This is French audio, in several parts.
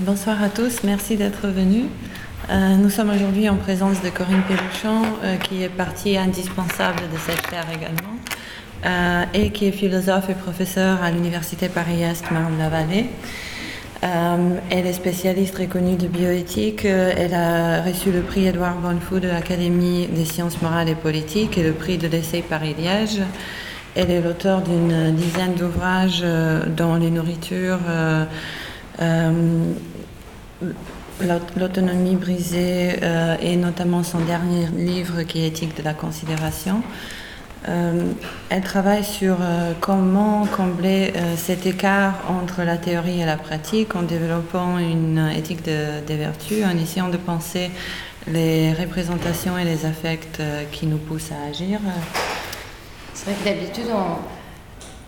Bonsoir à tous, merci d'être venus. Euh, nous sommes aujourd'hui en présence de Corinne Péluchon, euh, qui est partie indispensable de cette chaire également, euh, et qui est philosophe et professeur à l'Université Paris-Est Marne-la-Vallée. elle est spécialiste reconnue de bioéthique. elle a reçu le prix Édouard Bonnefou de l'Académie des sciences morales et politiques et le prix de l'essai Paris-Liège. Elle est l'auteur d'une dizaine d'ouvrages dans les nourritures euh, l'autonomie brisée euh, et notamment son dernier livre qui est Éthique de la considération. Euh, elle travaille sur comment combler cet écart entre la théorie et la pratique en développant une éthique des vertus, en essayant de penser les représentations et les affects qui nous poussent à agir. C'est vrai que d'habitude, on,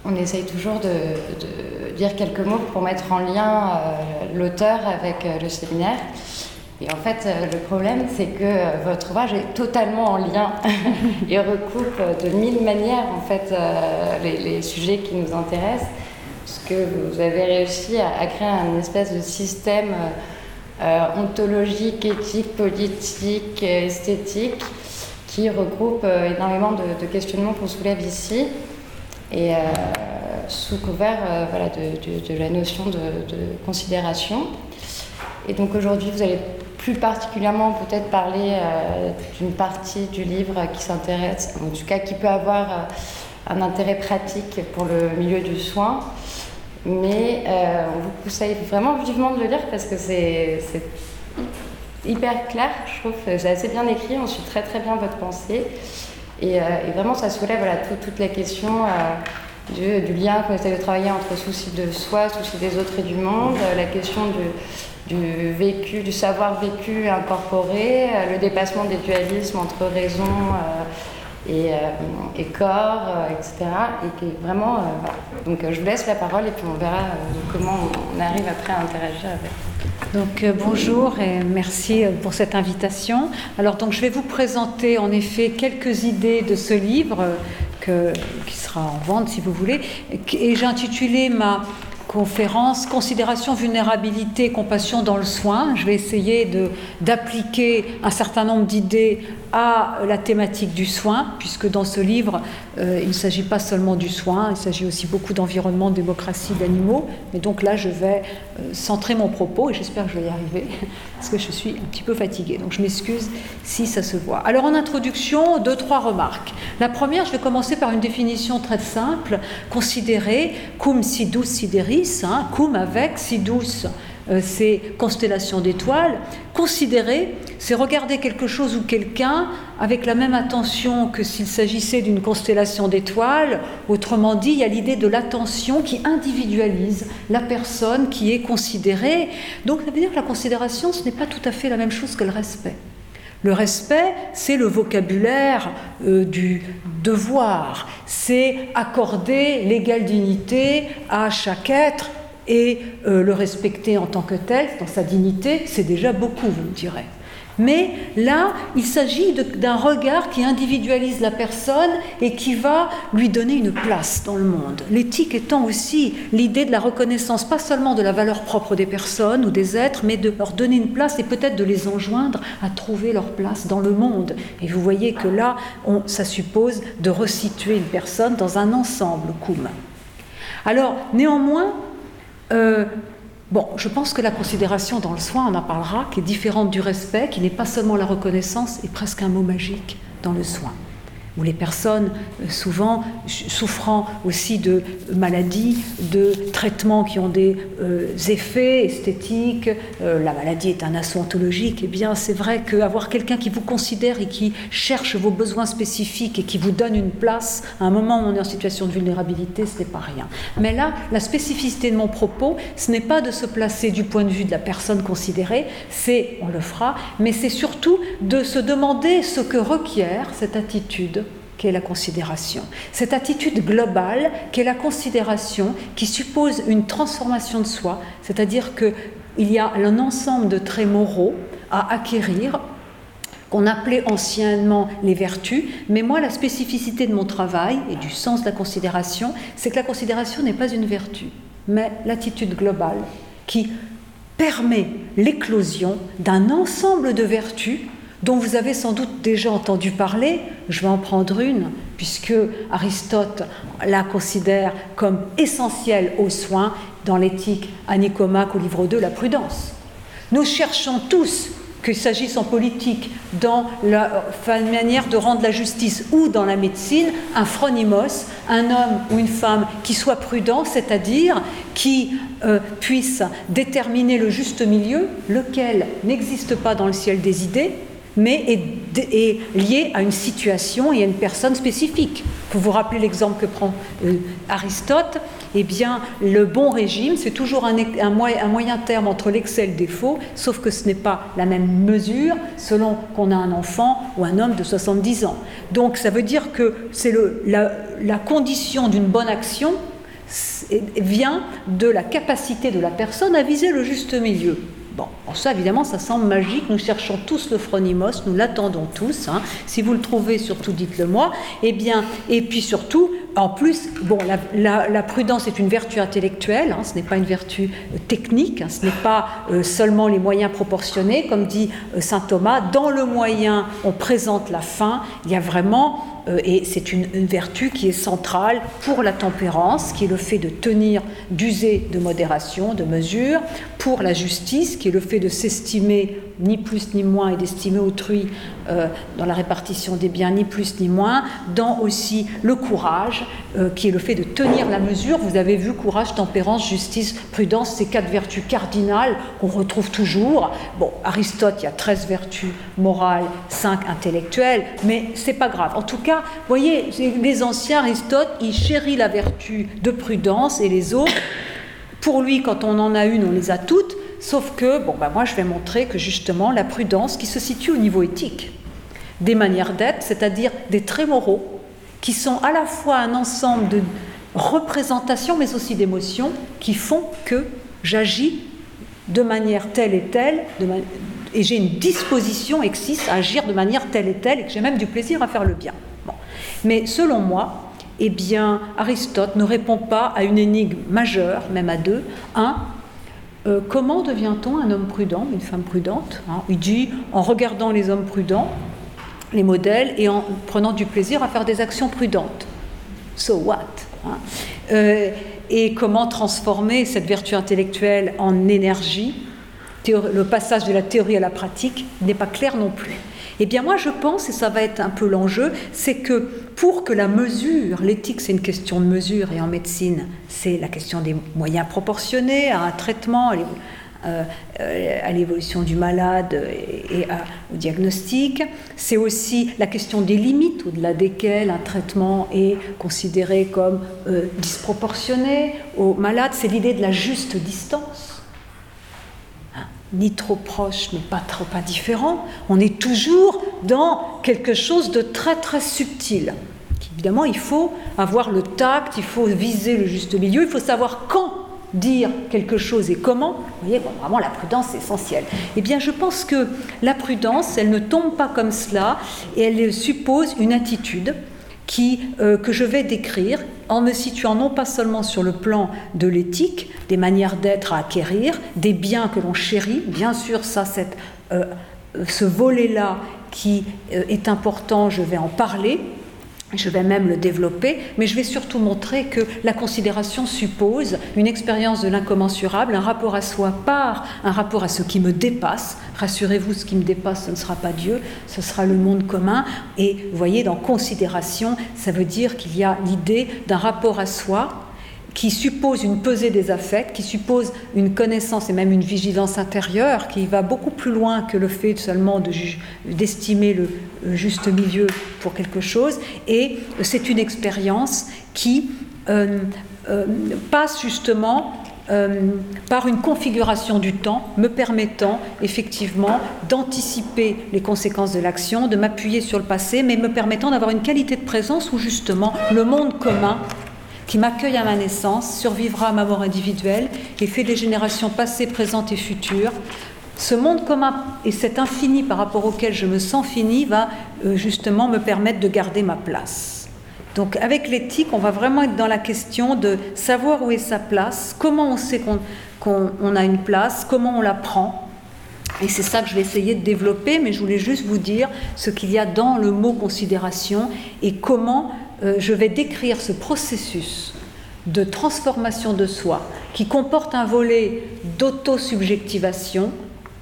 on essaye toujours de, dire quelques mots pour mettre en lien euh, l'auteur avec euh, le séminaire. Et en fait, euh, le problème, c'est que votre ouvrage est totalement en lien et recoupe de mille manières en fait les, sujets qui nous intéressent, parce que vous avez réussi à, créer un espèce de système ontologique, éthique, politique, esthétique, qui regroupe énormément de, de questionnements qu'on soulève ici et euh, sous couvert euh, voilà, de, la notion de, considération. Et donc aujourd'hui, vous allez plus particulièrement peut-être parler euh, d'une partie du livre qui s'intéresse, en tout cas qui peut avoir un intérêt pratique pour le milieu du soin. Mais on vous conseille vraiment vivement de le lire parce que c'est hyper clair, je trouve. C'est assez bien écrit, on suit très très bien votre pensée. Et, euh, et vraiment, ça soulève voilà, toutes les questions euh, du, lien qu'on essaie de travailler entre souci de soi, souci des autres et du monde, euh, la question du, vécu, du savoir vécu incorporé, le dépassement des dualismes entre raison et, et, corps, etc. Et qui est vraiment. Donc je vous laisse la parole et puis on verra comment on arrive après à interagir avec. Donc euh, bonjour et merci euh, pour cette invitation. Alors donc je vais vous présenter en effet quelques idées de ce livre euh, qui sera en vente si vous voulez et j'ai intitulé ma conférence Considération, vulnérabilité, compassion dans le soin. Je vais essayer d'appliquer un certain nombre d'idées à la thématique du soin, puisque dans ce livre, euh, il ne s'agit pas seulement du soin, il s'agit aussi beaucoup d'environnement, de démocratie, d'animaux. Mais donc là, je vais euh, centrer mon propos, et j'espère que je vais y arriver, parce que je suis un petit peu fatiguée. Donc je m'excuse si ça se voit. Alors en introduction, deux, trois remarques. La première, je vais commencer par une définition très simple. Considérer cum sidus sideris, hein, cum avec sidus ces constellations d'étoiles. Considérer, c'est regarder quelque chose ou quelqu'un avec la même attention que s'il s'agissait d'une constellation d'étoiles. Autrement dit, il y a l'idée de l'attention qui individualise la personne qui est considérée. Donc ça veut dire que la considération, ce n'est pas tout à fait la même chose que le respect. Le respect, c'est le vocabulaire euh, du devoir, c'est accorder l'égale dignité à chaque être et euh, le respecter en tant que tel, dans sa dignité, c'est déjà beaucoup, vous me direz. Mais là, il s'agit d'un regard qui individualise la personne et qui va lui donner une place dans le monde. L'éthique étant aussi l'idée de la reconnaissance, pas seulement de la valeur propre des personnes ou des êtres, mais de leur donner une place et peut-être de les enjoindre à trouver leur place dans le monde. Et vous voyez que là, on, ça suppose de resituer une personne dans un ensemble commun. Alors, néanmoins, euh, bon, je pense que la considération dans le soin, on en parlera, qui est différente du respect, qui n'est pas seulement la reconnaissance, est presque un mot magique dans le soin où les personnes, euh, souvent souffrant aussi de maladies, de traitements qui ont des euh, effets esthétiques, euh, la maladie est un assaut ontologique, et eh bien c'est vrai qu'avoir quelqu'un qui vous considère et qui cherche vos besoins spécifiques et qui vous donne une place à un moment où on est en situation de vulnérabilité, ce n'est pas rien. Mais là, la spécificité de mon propos, ce n'est pas de se placer du point de vue de la personne considérée, c'est, on le fera, mais c'est surtout de se demander ce que requiert cette attitude qu'est la considération. Cette attitude globale qu'est la considération qui suppose une transformation de soi, c'est-à-dire qu'il y a un ensemble de traits moraux à acquérir qu'on appelait anciennement les vertus, mais moi la spécificité de mon travail et du sens de la considération, c'est que la considération n'est pas une vertu, mais l'attitude globale qui permet l'éclosion d'un ensemble de vertus dont vous avez sans doute déjà entendu parler. Je vais en prendre une, puisque Aristote la considère comme essentielle aux soins dans l'éthique à Nicomaque au livre 2, la prudence. Nous cherchons tous, qu'il s'agisse en politique, dans la manière de rendre la justice ou dans la médecine, un phronimos, un homme ou une femme qui soit prudent, c'est-à-dire qui euh, puisse déterminer le juste milieu, lequel n'existe pas dans le ciel des idées, mais est, lié à une situation et à une personne spécifique. Pour vous rappeler l'exemple que prend euh, Aristote, eh bien, le bon régime, c'est toujours un, moyen terme entre l'excès et le défaut, sauf que ce n'est pas la même mesure selon qu'on a un enfant ou un homme de 70 ans. Donc, ça veut dire que c'est la condition d'une bonne action vient de la capacité de la personne à viser le juste milieu. Bon, ça évidemment, ça semble magique. Nous cherchons tous le phronimos, nous l'attendons tous. Hein. Si vous le trouvez, surtout dites-le moi. Eh bien, et puis surtout, en plus, la, prudence est une vertu intellectuelle, hein. ce n'est pas une vertu euh, technique, hein. ce n'est pas euh, seulement les moyens proportionnés, comme dit euh, saint Thomas. Dans le moyen, on présente la fin. Il y a vraiment et c'est une, vertu qui est centrale pour la tempérance, qui est le fait de tenir, d'user de modération, de mesure, pour la justice, qui est le fait de s'estimer ni plus ni moins et d'estimer autrui euh, dans la répartition des biens, ni plus ni moins, dans aussi le courage, euh, qui est le fait de tenir la mesure. Vous avez vu courage, tempérance, justice, prudence, ces quatre vertus cardinales qu'on retrouve toujours. Bon, Aristote, il y a 13 vertus morales, 5 intellectuelles, mais c'est pas grave. En tout cas, voyez, les anciens, Aristote, il chérit la vertu de prudence et les autres. Pour lui, quand on en a une, on les a toutes. Sauf que, bon, ben moi je vais montrer que justement la prudence qui se situe au niveau éthique, des manières d'être, c'est-à-dire des traits moraux, qui sont à la fois un ensemble de représentations mais aussi d'émotions qui font que j'agis de manière telle et telle, et j'ai une disposition existe à agir de manière telle et telle, et que j'ai même du plaisir à faire le bien. Mais selon moi, eh bien, Aristote ne répond pas à une énigme majeure, même à deux. Un, euh, comment devient-on un homme prudent, une femme prudente hein? Il dit en regardant les hommes prudents, les modèles, et en prenant du plaisir à faire des actions prudentes. So what hein? Euh, Et comment transformer cette vertu intellectuelle en énergie? Le passage de la théorie à la pratique n'est pas clair non plus. Eh bien moi je pense, et ça va être un peu l'enjeu, c'est que pour que la mesure, l'éthique c'est une question de mesure, et en médecine c'est la question des moyens proportionnés à un traitement, à euh, l'évolution du malade et, au diagnostic. C'est aussi la question des limites au-delà desquelles un traitement est considéré comme euh, disproportionné au malade. C'est l'idée de la juste distance ni trop proche, mais pas trop indifférent, on est toujours dans quelque chose de très très subtil. Évidemment, il faut avoir le tact, il faut viser le juste milieu, il faut savoir quand dire quelque chose et comment. Vous voyez, vraiment, la prudence est essentielle. Eh bien, je pense que la prudence, elle ne tombe pas comme cela, et elle suppose une attitude euh, que je vais décrire en me situant non pas seulement sur le plan de l'éthique, des manières d'être à acquérir, des biens que l'on chérit, bien sûr, ça, cette, euh, ce volet-là qui euh, est important, je vais en parler, je vais même le développer, mais je vais surtout montrer que la considération suppose une expérience de l'incommensurable, un rapport à soi par un rapport à ce qui me dépasse. Rassurez-vous, ce qui me dépasse, ce ne sera pas Dieu, ce sera le monde commun. Et vous voyez, dans considération, ça veut dire qu'il y a l'idée d'un rapport à soi qui suppose une pesée des affects, qui suppose une connaissance et même une vigilance intérieure, qui va beaucoup plus loin que le fait seulement d'estimer le juste milieu pour quelque chose. Et c'est une expérience qui euh, euh, passe justement euh, par une configuration du temps me permettant effectivement d'anticiper les conséquences de l'action, de m'appuyer sur le passé, mais me permettant d'avoir une qualité de présence où justement le monde commun qui m'accueille à ma naissance, survivra à ma mort individuelle et fait des générations passées, présentes et futures. Ce monde commun et cet infini par rapport auquel je me sens fini va euh, justement me permettre de garder ma place. Donc avec l'éthique, on va vraiment être dans la question de savoir où est sa place, comment on sait qu'on a une place, comment on la prend. Et c'est ça que je vais essayer de développer, mais je voulais juste vous dire ce qu'il y a dans le mot considération et comment euh, je vais décrire ce processus de transformation de soi qui comporte un volet d'autosubjectivation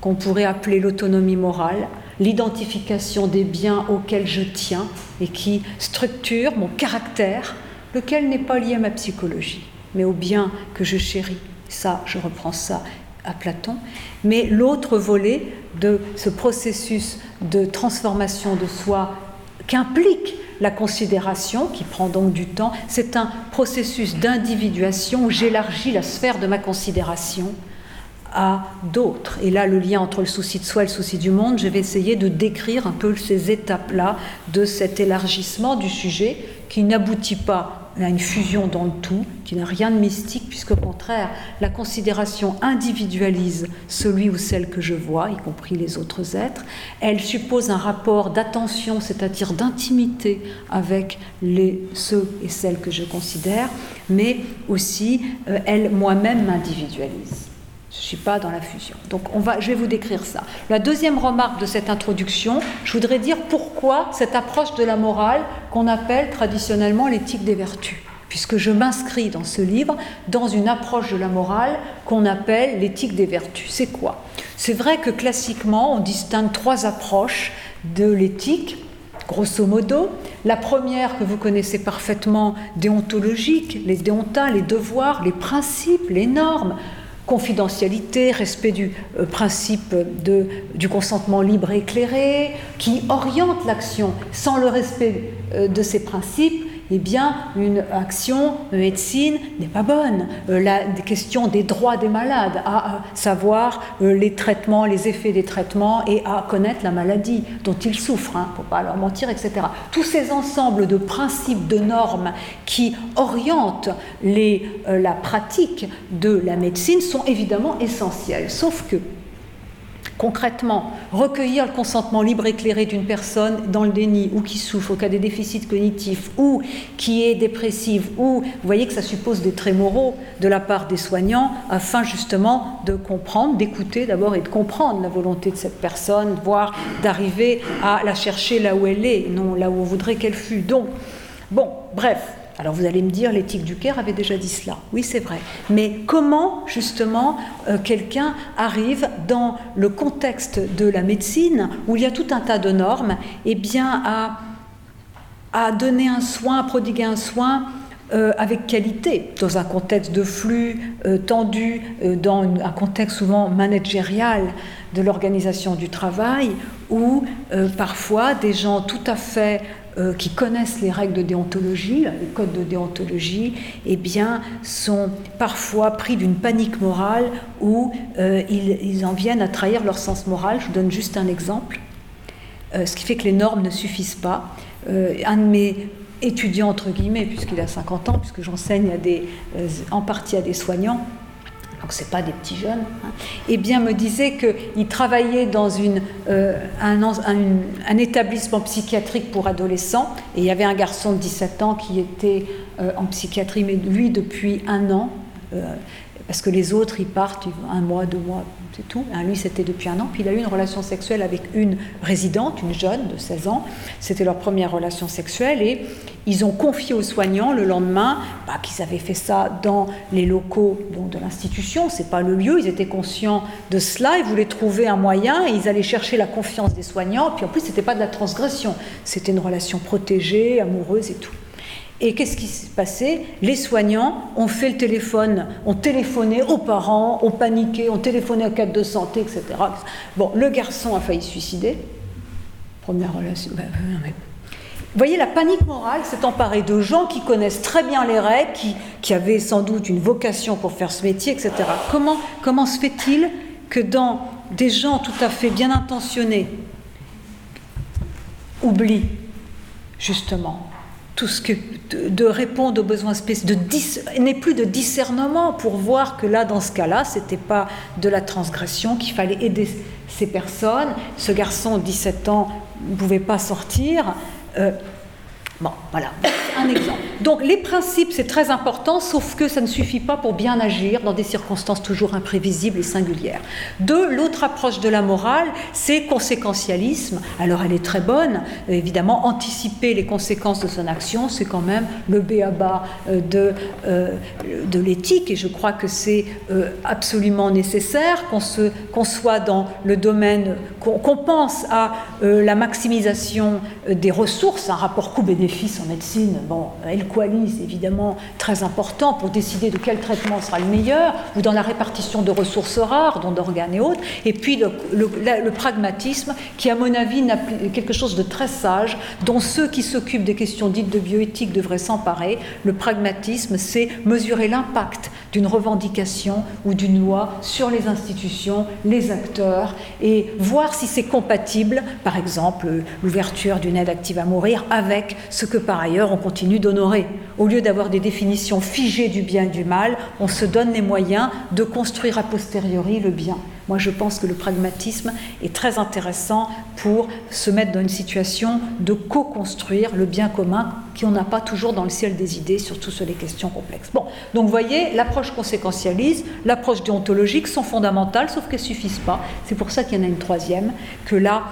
qu'on pourrait appeler l'autonomie morale, l'identification des biens auxquels je tiens et qui structure mon caractère, lequel n'est pas lié à ma psychologie, mais aux biens que je chéris. Ça, je reprends ça à Platon. Mais l'autre volet de ce processus de transformation de soi qu'implique la considération, qui prend donc du temps, c'est un processus d'individuation où j'élargis la sphère de ma considération à d'autres. Et là, le lien entre le souci de soi et le souci du monde, je vais essayer de décrire un peu ces étapes-là de cet élargissement du sujet qui n'aboutit pas à une fusion dans le tout, qui n'a rien de mystique, puisqu'au contraire, la considération individualise celui ou celle que je vois, y compris les autres êtres. Elle suppose un rapport d'attention, c'est-à-dire d'intimité avec les, ceux et celles que je considère, mais aussi euh, elle moi-même m'individualise. Je ne suis pas dans la fusion. Donc je vais vous décrire ça. La deuxième remarque de cette introduction, je voudrais dire pourquoi cette approche de la morale qu'on appelle traditionnellement l'éthique des vertus, puisque je m'inscris dans ce livre dans une approche de la morale qu'on appelle l'éthique des vertus. C'est quoi? C'est vrai que classiquement, on distingue trois approches de l'éthique. Grosso modo, la première que vous connaissez parfaitement, déontologique, les déontas, les devoirs, les principes, les normes, confidentialité, respect du euh, principe du consentement libre et éclairé, qui oriente l'action sans le respect euh, de ces principes, eh bien, une action de médecine n'est pas bonne. Euh, la question des droits des malades, à, savoir euh, les traitements, les effets des traitements et à connaître la maladie dont ils souffrent, il ne faut pas leur mentir, etc. Tous ces ensembles de principes, de normes qui orientent euh, la pratique de la médecine sont évidemment essentiels. Sauf que Concrètement, recueillir le consentement libre et éclairé d'une personne dans le déni ou qui souffre au cas des déficits cognitifs ou qui est dépressive ou vous voyez que ça suppose des traits moraux de la part des soignants afin justement de comprendre, d'écouter d'abord et de comprendre la volonté de cette personne, voire d'arriver à la chercher là où elle est, non là où on voudrait qu'elle fût. Donc, bon, bref, alors vous allez me dire, l'éthique du Caire avait déjà dit cela. Oui, c'est vrai. Mais comment, justement, euh, quelqu'un arrive dans le contexte de la médecine, où il y a tout un tas de normes, eh bien, à, à donner un soin, à prodiguer un soin euh, avec qualité, dans un contexte de flux euh, tendu, dans un contexte souvent managérial de l'organisation du travail, où parfois des gens tout à fait euh, qui connaissent les règles de déontologie, les codes de déontologie, eh bien, sont parfois pris d'une panique morale où euh, ils, en viennent à trahir leur sens moral. Je vous donne juste un exemple, euh, ce qui fait que les normes ne suffisent pas. un de mes étudiants, entre guillemets, puisqu'il a 50 ans, puisque j'enseigne en partie à des soignants, donc c'est pas des petits jeunes, hein, eh bien me disait qu'il travaillait dans euh, un, établissement psychiatrique pour adolescents, et il y avait un garçon de 17 ans qui était euh, en psychiatrie, mais lui depuis un an, euh, parce que les autres, ils partent un mois, deux mois, c'est tout. Hein, lui, c'était depuis un an. Puis il a eu une relation sexuelle avec une résidente, une jeune de 16 ans. C'était leur première relation sexuelle. Et ils ont confié aux soignants le lendemain bah, qu'ils avaient fait ça dans les locaux de l'institution. C'est pas le lieu. Ils étaient conscients de cela. Ils voulaient trouver un moyen et ils allaient chercher la confiance des soignants. Puis en plus, c'était pas de la transgression. C'était une relation protégée, amoureuse et tout. Et qu'est-ce qui s'est passé? Les soignants ont fait le téléphone, ont téléphoné aux parents, ont paniqué, ont téléphoné au cadre de santé, etc. Bon, le garçon a failli se suicider. Première relation. Ben, vous voyez, la panique morale s'est emparée de gens qui connaissent très bien les règles, qui, avaient sans doute une vocation pour faire ce métier, etc. Comment se fait-il que dans des gens tout à fait bien intentionnés oublient justement tout ce que de, répondre aux besoins spécifiques, n'est plus de discernement pour voir que là, dans ce cas-là, c'était pas de la transgression, qu'il fallait aider ces personnes. Ce garçon, 17 ans, ne pouvait pas sortir. Euh, Bon, voilà, un exemple. Donc les principes, c'est très important, sauf que ça ne suffit pas pour bien agir dans des circonstances toujours imprévisibles et singulières. Deux, l'autre approche de la morale, c'est conséquentialisme. Alors elle est très bonne, évidemment, anticiper les conséquences de son action, c'est quand même le béaba euh, de, euh, de l'éthique, et je crois que c'est euh, absolument nécessaire qu'on qu'on soit dans le domaine, qu'on pense à la maximisation des ressources, un rapport coût-bénéfice en médecine, bon, elle coalise évidemment très important pour décider de quel traitement sera le meilleur, ou dans la répartition de ressources rares, dont d'organes et autres, et puis le, le, pragmatisme, qui à mon avis est quelque chose de très sage, dont ceux qui s'occupent des questions dites de bioéthique devraient s'emparer. Le pragmatisme, c'est mesurer l'impact d'une revendication ou d'une loi sur les institutions, les acteurs, et voir si c'est compatible, par exemple l'ouverture d'une aide active à mourir, avec ce que par ailleurs on continue d'honorer. Au lieu d'avoir des définitions figées du bien et du mal, on se donne les moyens de construire a posteriori le bien. Moi, je pense que le pragmatisme est très intéressant pour se mettre dans une situation de co-construire le bien commun qu'on n'a pas toujours dans le ciel des idées, surtout sur les questions complexes. Bon, donc vous voyez, l'approche conséquentialiste, l'approche déontologique sont fondamentales, sauf qu'elles ne suffisent pas. C'est pour ça qu'il y en a une troisième, que là,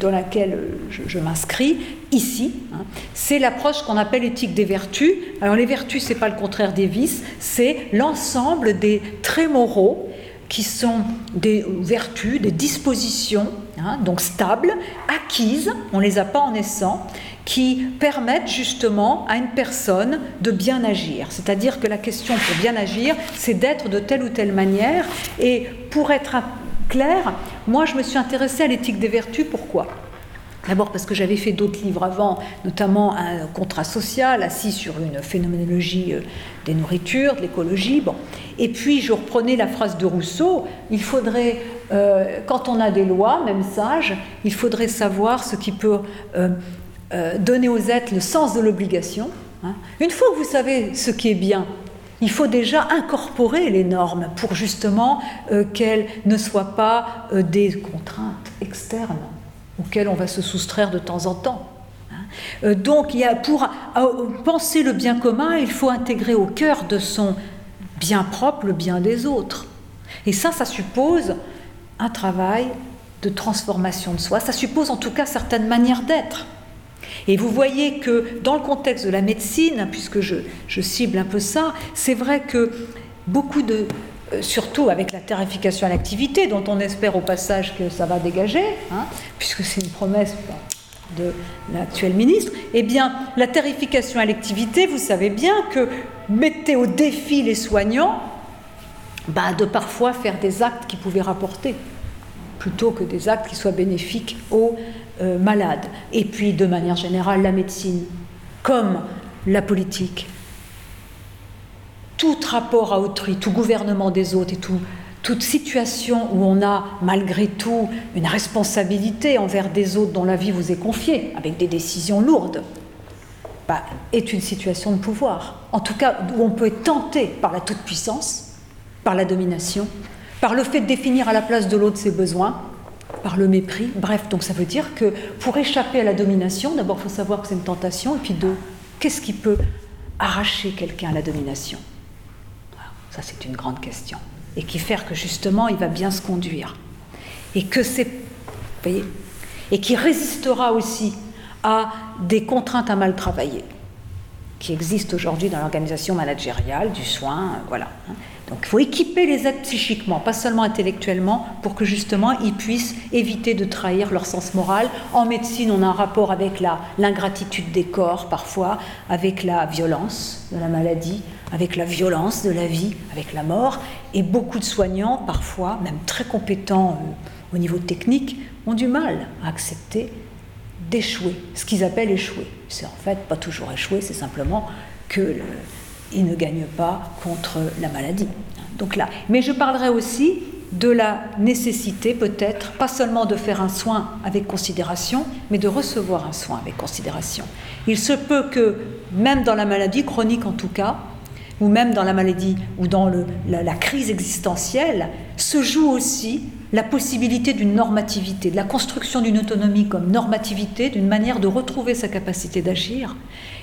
dans laquelle je, m'inscris, ici. Hein. c'est l'approche qu'on appelle éthique des vertus. Alors les vertus, ce n'est pas le contraire des vices, c'est l'ensemble des traits moraux qui sont des vertus, des dispositions, hein, donc stables, acquises, on ne les a pas en naissant, qui permettent justement à une personne de bien agir. C'est-à-dire que la question pour bien agir, c'est d'être de telle ou telle manière. Et pour être clair, moi je me suis intéressée à l'éthique des vertus, pourquoi? D'abord parce que j'avais fait d'autres livres avant, notamment un contrat social assis sur une phénoménologie euh, des nourritures, de l'écologie. Bon. Et puis je reprenais la phrase de Rousseau, il faudrait, euh, quand on a des lois, même sages, il faudrait savoir ce qui peut euh, donner aux êtres le sens de l'obligation. Hein. Une fois que vous savez ce qui est bien, il faut déjà incorporer les normes pour justement qu'elles ne soient pas des contraintes externes auquel on va se soustraire de temps en temps. Hein. Euh, donc, pour euh, penser le bien commun, il faut intégrer au cœur de son bien propre le bien des autres. Et ça, ça suppose un travail de transformation de soi, ça suppose en tout cas certaines manières d'être. Et vous voyez que dans le contexte de la médecine, puisque je, cible un peu ça, c'est vrai que beaucoup de, surtout avec la tarification à l'activité, dont on espère au passage que ça va dégager, hein, puisque c'est une promesse de l'actuel ministre, eh bien, la tarification à l'activité, vous savez bien que mettez au défi les soignants bah, de parfois faire des actes qui pouvaient rapporter, plutôt que des actes qui soient bénéfiques aux euh, malades. Et puis, de manière générale, la médecine, comme la politique, tout rapport à autrui, tout gouvernement des autres et tout, toute situation où on a malgré tout une responsabilité envers des autres dont la vie vous est confiée, avec des décisions lourdes, bah, est une situation de pouvoir. En tout cas, où on peut être tenté par la toute-puissance, par la domination, par le fait de définir à la place de l'autre ses besoins, par le mépris. Bref, donc ça veut dire que pour échapper à la domination, d'abord il faut savoir que c'est une tentation, et puis deux, qu'est-ce qui peut arracher quelqu'un à la domination? C'est une grande question. Et qui fait que justement, il va bien se conduire. Et que c'est. voyez Et qui résistera aussi à des contraintes à mal travailler, qui existent aujourd'hui dans l'organisation managériale du soin, voilà. Donc il faut équiper les êtres psychiquement, pas seulement intellectuellement, pour que justement ils puissent éviter de trahir leur sens moral. En médecine, on a un rapport avec l'ingratitude des corps parfois, avec la violence de la maladie, avec la violence de la vie, avec la mort. Et beaucoup de soignants, parfois, même très compétents euh, au niveau technique, ont du mal à accepter d'échouer, ce qu'ils appellent échouer. C'est en fait pas toujours échouer, c'est simplement que ils ne gagnent pas contre la maladie. Donc là, mais je parlerai aussi de la nécessité peut-être, pas seulement de faire un soin avec considération, mais de recevoir un soin avec considération. Il se peut que, même dans la maladie chronique en tout cas, ou même dans la maladie ou dans la, crise existentielle, se joue aussi la possibilité d'une normativité, de la construction d'une autonomie comme normativité, d'une manière de retrouver sa capacité d'agir.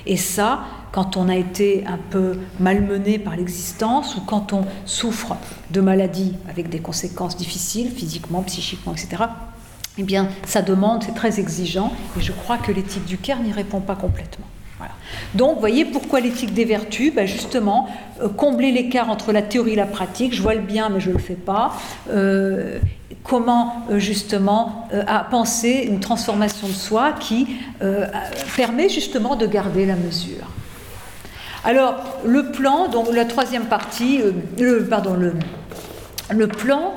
Et ça, quand on a été un peu malmené par l'existence ou quand on souffre de maladies avec des conséquences difficiles, physiquement, psychiquement, etc., eh bien, ça demande, c'est très exigeant, et je crois que l'éthique du Caire n'y répond pas complètement. Donc, vous voyez pourquoi l'éthique des vertus ben Justement, euh, combler l'écart entre la théorie et la pratique, je vois le bien mais je ne le fais pas. Euh, comment, euh, justement, penser une transformation de soi qui permet justement de garder la mesure. Alors, le plan, donc la troisième partie, le, pardon, le plan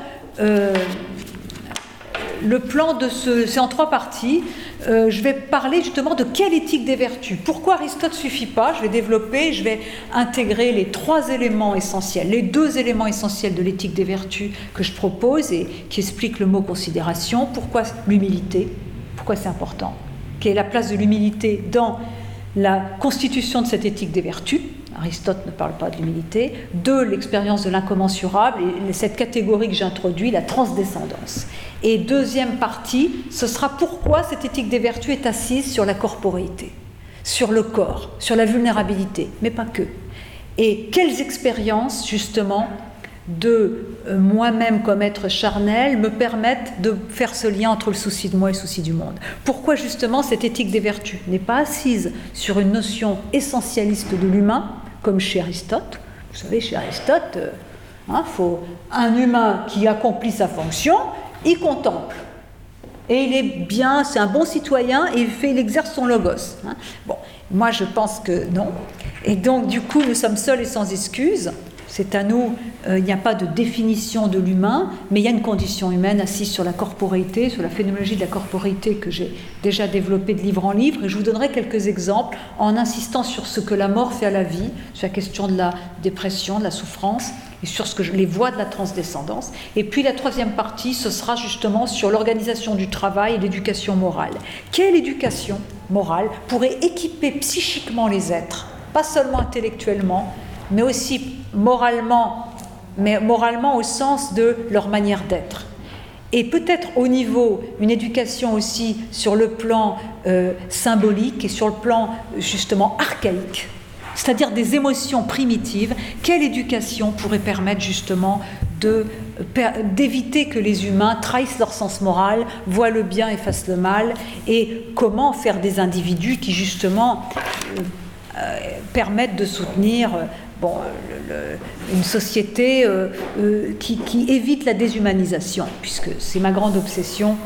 le plan de ce, c'est en trois parties. Euh, je vais parler justement de quelle éthique des vertus. Pourquoi Aristote suffit pas? Je vais développer, je vais intégrer les trois éléments essentiels, les deux éléments essentiels de l'éthique des vertus que je propose et qui expliquent le mot considération. Pourquoi l'humilité? Pourquoi c'est important? Quelle est la place de l'humilité dans la constitution de cette éthique des vertus? Aristote ne parle pas de l'humilité. Deux, l'expérience de l'incommensurable et cette catégorie que j'introduis, la transdescendance. Et deuxième partie, ce sera pourquoi cette éthique des vertus est assise sur la corporéité, sur le corps, sur la vulnérabilité, mais pas que. Et quelles expériences, justement, de euh, moi-même comme être charnel me permettent de faire ce lien entre le souci de moi et le souci du monde? Pourquoi justement cette éthique des vertus n'est pas assise sur une notion essentialiste de l'humain, comme chez Aristote Vous savez, chez Aristote, euh, hein, faut un humain qui accomplit sa fonction il contemple. Et il est bien, c'est un bon citoyen et il, fait, il exerce son logos. Hein. Bon, moi je pense que non. Et donc du coup, nous sommes seuls et sans excuse. C'est à nous, euh, il n'y a pas de définition de l'humain, mais il y a une condition humaine assise sur la corporéité, sur la phénoménologie de la corporéité que j'ai déjà développée de livre en livre. Et je vous donnerai quelques exemples en insistant sur ce que la mort fait à la vie, sur la question de la dépression, de la souffrance, et sur ce que les voies de la transdescendance. Et puis la troisième partie, ce sera justement sur l'organisation du travail et l'éducation morale. Quelle éducation morale pourrait équiper psychiquement les êtres, pas seulement intellectuellement, mais aussi moralement, mais moralement au sens de leur manière d'être. Et peut-être au niveau, une éducation aussi sur le plan euh, symbolique et sur le plan justement archaïque c'est-à-dire des émotions primitives, quelle éducation pourrait permettre justement d'éviter que les humains trahissent leur sens moral, voient le bien et fassent le mal, et comment faire des individus qui justement euh, euh, permettent de soutenir bon, une société euh, qui, qui évite la déshumanisation, puisque c'est ma grande obsession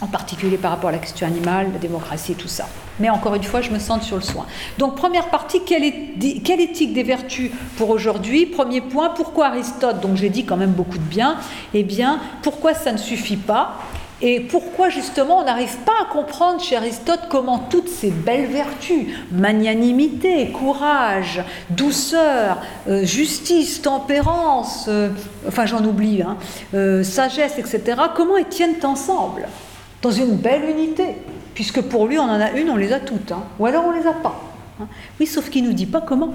en particulier par rapport à la question animale, la démocratie et tout ça. Mais encore une fois, je me sens sur le soin. Donc, première partie, quelle, est, quelle éthique des vertus pour aujourd'hui? Premier point, pourquoi Aristote Donc, j'ai dit quand même beaucoup de bien. Eh bien, pourquoi ça ne suffit pas? Et pourquoi justement on n'arrive pas à comprendre chez Aristote comment toutes ces belles vertus, magnanimité, courage, douceur, euh, justice, tempérance, euh, enfin j'en oublie, hein, euh, sagesse, etc., comment elles tiennent ensemble dans une belle unité, puisque pour lui on en a une, on les a toutes, hein. ou alors on les a pas. Hein. Oui, sauf qu'il ne nous dit pas comment.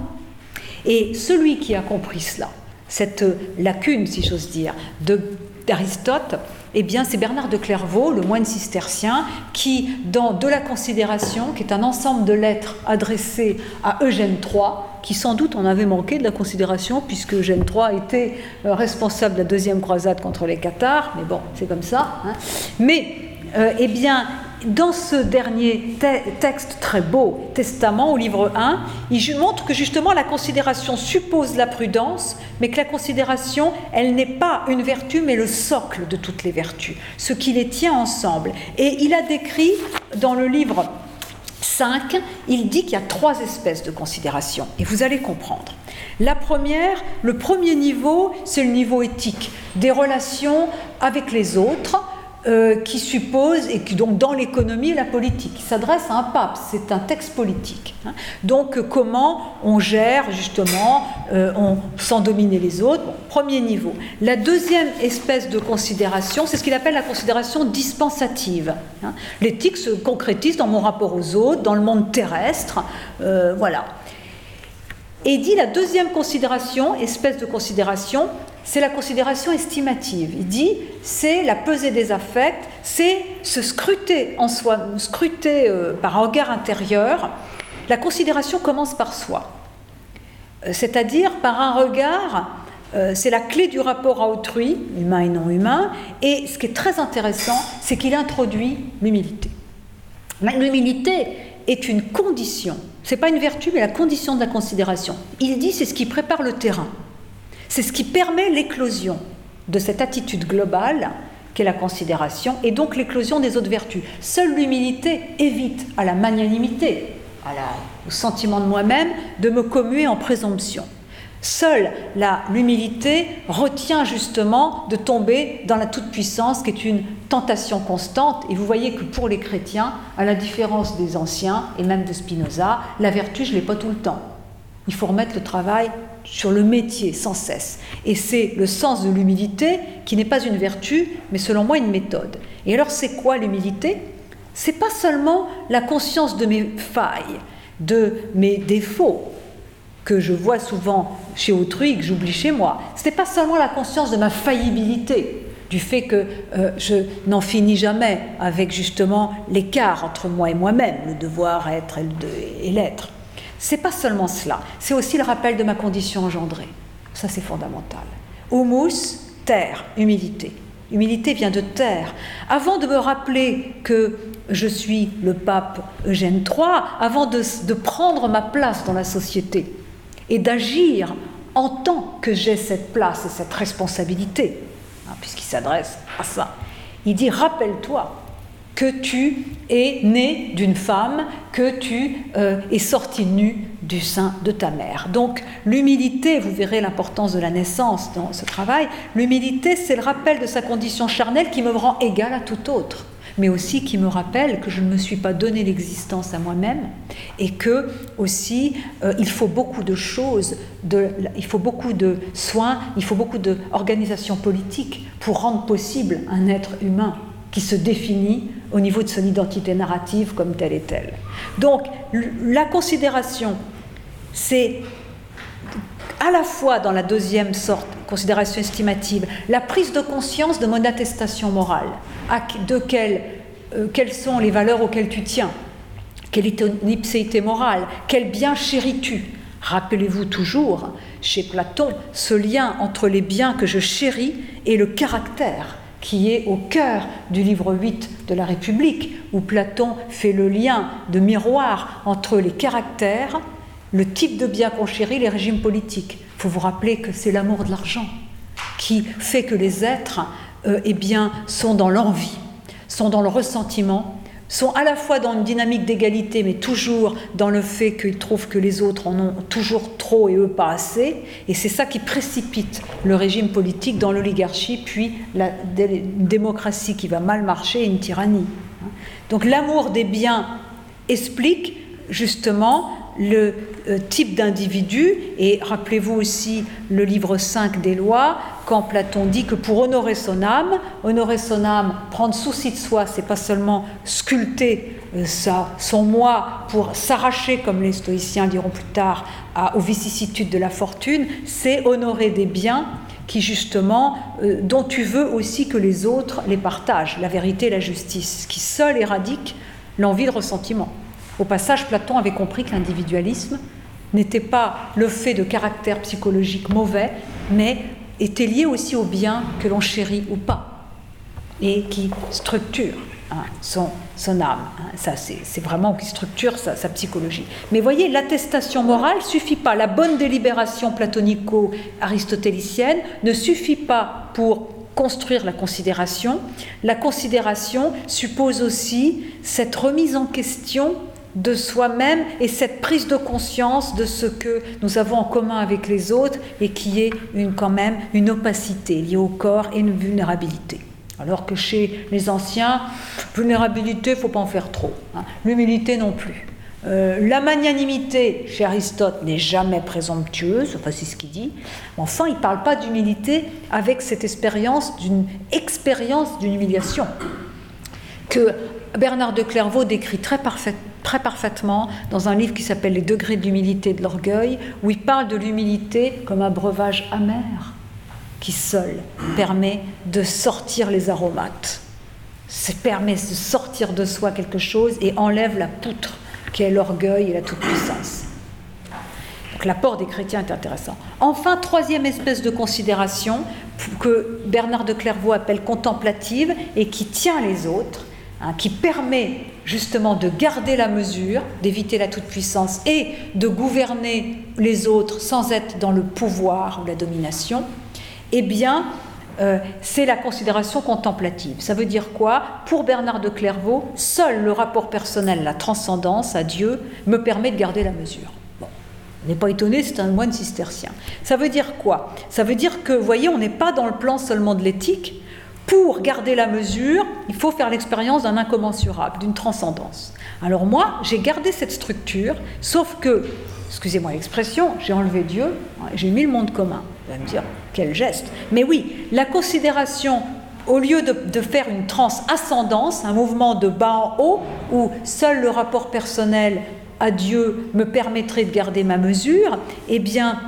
Et celui qui a compris cela, cette lacune, si j'ose dire, d'Aristote, eh bien, c'est Bernard de Clairvaux, le moine cistercien, qui, dans De la considération, qui est un ensemble de lettres adressées à Eugène III, qui sans doute en avait manqué de la considération, puisque Eugène III était euh, responsable de la deuxième croisade contre les Cathares, mais bon, c'est comme ça. Hein. Mais euh, eh bien, dans ce dernier texte très beau, Testament, au livre 1, il montre que justement la considération suppose la prudence, mais que la considération, elle n'est pas une vertu, mais le socle de toutes les vertus, ce qui les tient ensemble. Et il a décrit dans le livre 5, il dit qu'il y a trois espèces de considération, et vous allez comprendre. La première, le premier niveau, c'est le niveau éthique, des relations avec les autres, euh, qui suppose, et qui donc dans l'économie et la politique, s'adresse à un pape, c'est un texte politique. Hein. Donc euh, comment on gère justement, euh, on, sans dominer les autres, premier niveau. La deuxième espèce de considération, c'est ce qu'il appelle la considération dispensative. Hein. L'éthique se concrétise dans mon rapport aux autres, dans le monde terrestre, voilà. Et dit la deuxième considération, espèce de considération, c'est la considération estimative. Il dit, c'est la pesée des affects, c'est se scruter en soi, scruter euh, par un regard intérieur. La considération commence par soi, euh, c'est-à-dire par un regard, euh, c'est la clé du rapport à autrui, humain et non humain, et ce qui est très intéressant, c'est qu'il introduit l'humilité. L'humilité est une condition, c'est pas une vertu, mais la condition de la considération. Il dit, c'est ce qui prépare le terrain. C'est ce qui permet l'éclosion de cette attitude globale qu'est la considération et donc l'éclosion des autres vertus. Seule l'humilité évite à la magnanimité, au sentiment de moi-même, de me commuer en présomption. Seule l'humilité retient justement de tomber dans la toute-puissance qui est une tentation constante. Et vous voyez que pour les chrétiens, à la différence des anciens et même de Spinoza, la vertu, je ne l'ai pas tout le temps. Il faut remettre le travail sur le métier sans cesse. Et c'est le sens de l'humilité qui n'est pas une vertu, mais selon moi une méthode. Et alors c'est quoi l'humilité? C'est pas seulement la conscience de mes failles, de mes défauts que je vois souvent chez autrui que j'oublie chez moi. Ce n'est pas seulement la conscience de ma faillibilité, du fait que euh, je n'en finis jamais avec justement l'écart entre moi et moi-même, le devoir être et l'être. C'est pas seulement cela, c'est aussi le rappel de ma condition engendrée. Ça, c'est fondamental. Humus, terre, humilité. Humilité vient de terre. Avant de me rappeler que je suis le pape Eugène III, avant de prendre ma place dans la société et d'agir en tant que j'ai cette place et cette responsabilité, hein, puisqu'il s'adresse à ça, il dit rappelle-toi que tu es né d'une femme, que tu euh, es sorti nu du sein de ta mère. Donc l'humilité, vous verrez l'importance de la naissance dans ce travail, l'humilité c'est le rappel de sa condition charnelle qui me rend égal à tout autre, mais aussi qui me rappelle que je ne me suis pas donné l'existence à moi-même et que aussi euh, il faut beaucoup de choses, il faut beaucoup de soins, il faut beaucoup d'organisation politique pour rendre possible un être humain qui se définit au niveau de son identité narrative comme telle et telle. Donc la considération, c'est à la fois dans la deuxième sorte, considération estimative, la prise de conscience de mon attestation morale, de euh, quelles sont les valeurs auxquelles tu tiens, quelle est ton ipséité morale, quel bien chéris-tu? Rappelez-vous toujours, chez Platon, ce lien entre les biens que je chéris et le caractère qui est au cœur du livre 8 de la République, où Platon fait le lien de miroir entre les caractères, le type de bien qu'on chérit, les régimes politiques. Faut vous rappeler que c'est l'amour de l'argent qui fait que les êtres euh, eh bien, sont dans l'envie, sont dans le ressentiment, sont à la fois dans une dynamique d'égalité, mais toujours dans le fait qu'ils trouvent que les autres en ont toujours trop et eux pas assez. Et c'est ça qui précipite le régime politique dans l'oligarchie, puis la démocratie qui va mal marcher et une tyrannie. Donc l'amour des biens explique justement le euh, type d'individu, et rappelez-vous aussi le livre 5 des lois, quand Platon dit que pour honorer son âme, honorer son âme, prendre souci de soi, c'est pas seulement sculpter euh, son moi pour s'arracher, comme les stoïciens diront plus tard, aux vicissitudes de la fortune, c'est honorer des biens qui justement, euh, dont tu veux aussi que les autres les partagent, la vérité et la justice, qui seul éradique l'envie de ressentiment. Au passage, Platon avait compris que l'individualisme n'était pas le fait de caractère psychologique mauvais, mais était lié aussi au bien que l'on chérit ou pas, et qui structure hein, son, son, âme. Hein. Ça, c'est vraiment qui structure sa, sa psychologie. Mais voyez, l'attestation morale suffit pas. La bonne délibération platonico-aristotélicienne ne suffit pas pour construire la considération. La considération suppose aussi cette remise en question de soi-même et cette prise de conscience de ce que nous avons en commun avec les autres et qui est une, quand même une opacité liée au corps et une vulnérabilité. Alors que chez les anciens, vulnérabilité, il ne faut pas en faire trop. Hein. L'humilité non plus. Euh, la magnanimité, chez Aristote, n'est jamais présomptueuse, enfin c'est ce qu'il dit. Enfin, il ne parle pas d'humilité avec cette expérience d'une expérience d'une humiliation que Bernard de Clairvaux décrit très parfaitement très parfaitement dans un livre qui s'appelle Les degrés d'humilité et de l'orgueil, où il parle de l'humilité comme un breuvage amer. qui seul permet de sortir les aromates, ça permet de sortir de soi quelque chose et enlève la poutre qui est l'orgueil et la toute-puissance. Donc l'apport des chrétiens est intéressant. Enfin, troisième espèce de considération que Bernard de Clairvaux appelle contemplative et qui tient les autres, hein, qui permet justement de garder la mesure, d'éviter la toute-puissance et de gouverner les autres sans être dans le pouvoir ou la domination, eh bien, euh, c'est la considération contemplative. Ça veut dire quoi? Pour Bernard de Clairvaux, seul le rapport personnel, la transcendance à Dieu, me permet de garder la mesure. Bon, on n'est pas étonné, c'est un moine cistercien. Ça veut dire quoi? Ça veut dire que, vous voyez, on n'est pas dans le plan seulement de l'éthique, pour garder la mesure, il faut faire l'expérience d'un incommensurable, d'une transcendance. Alors moi, j'ai gardé cette structure, sauf que, excusez-moi l'expression, j'ai enlevé Dieu, j'ai mis le monde commun. Vous allez me dire, quel geste. Mais oui, la considération, au lieu de, de faire une transascendance, un mouvement de bas en haut, où seul le rapport personnel à Dieu me permettrait de garder ma mesure, eh bien,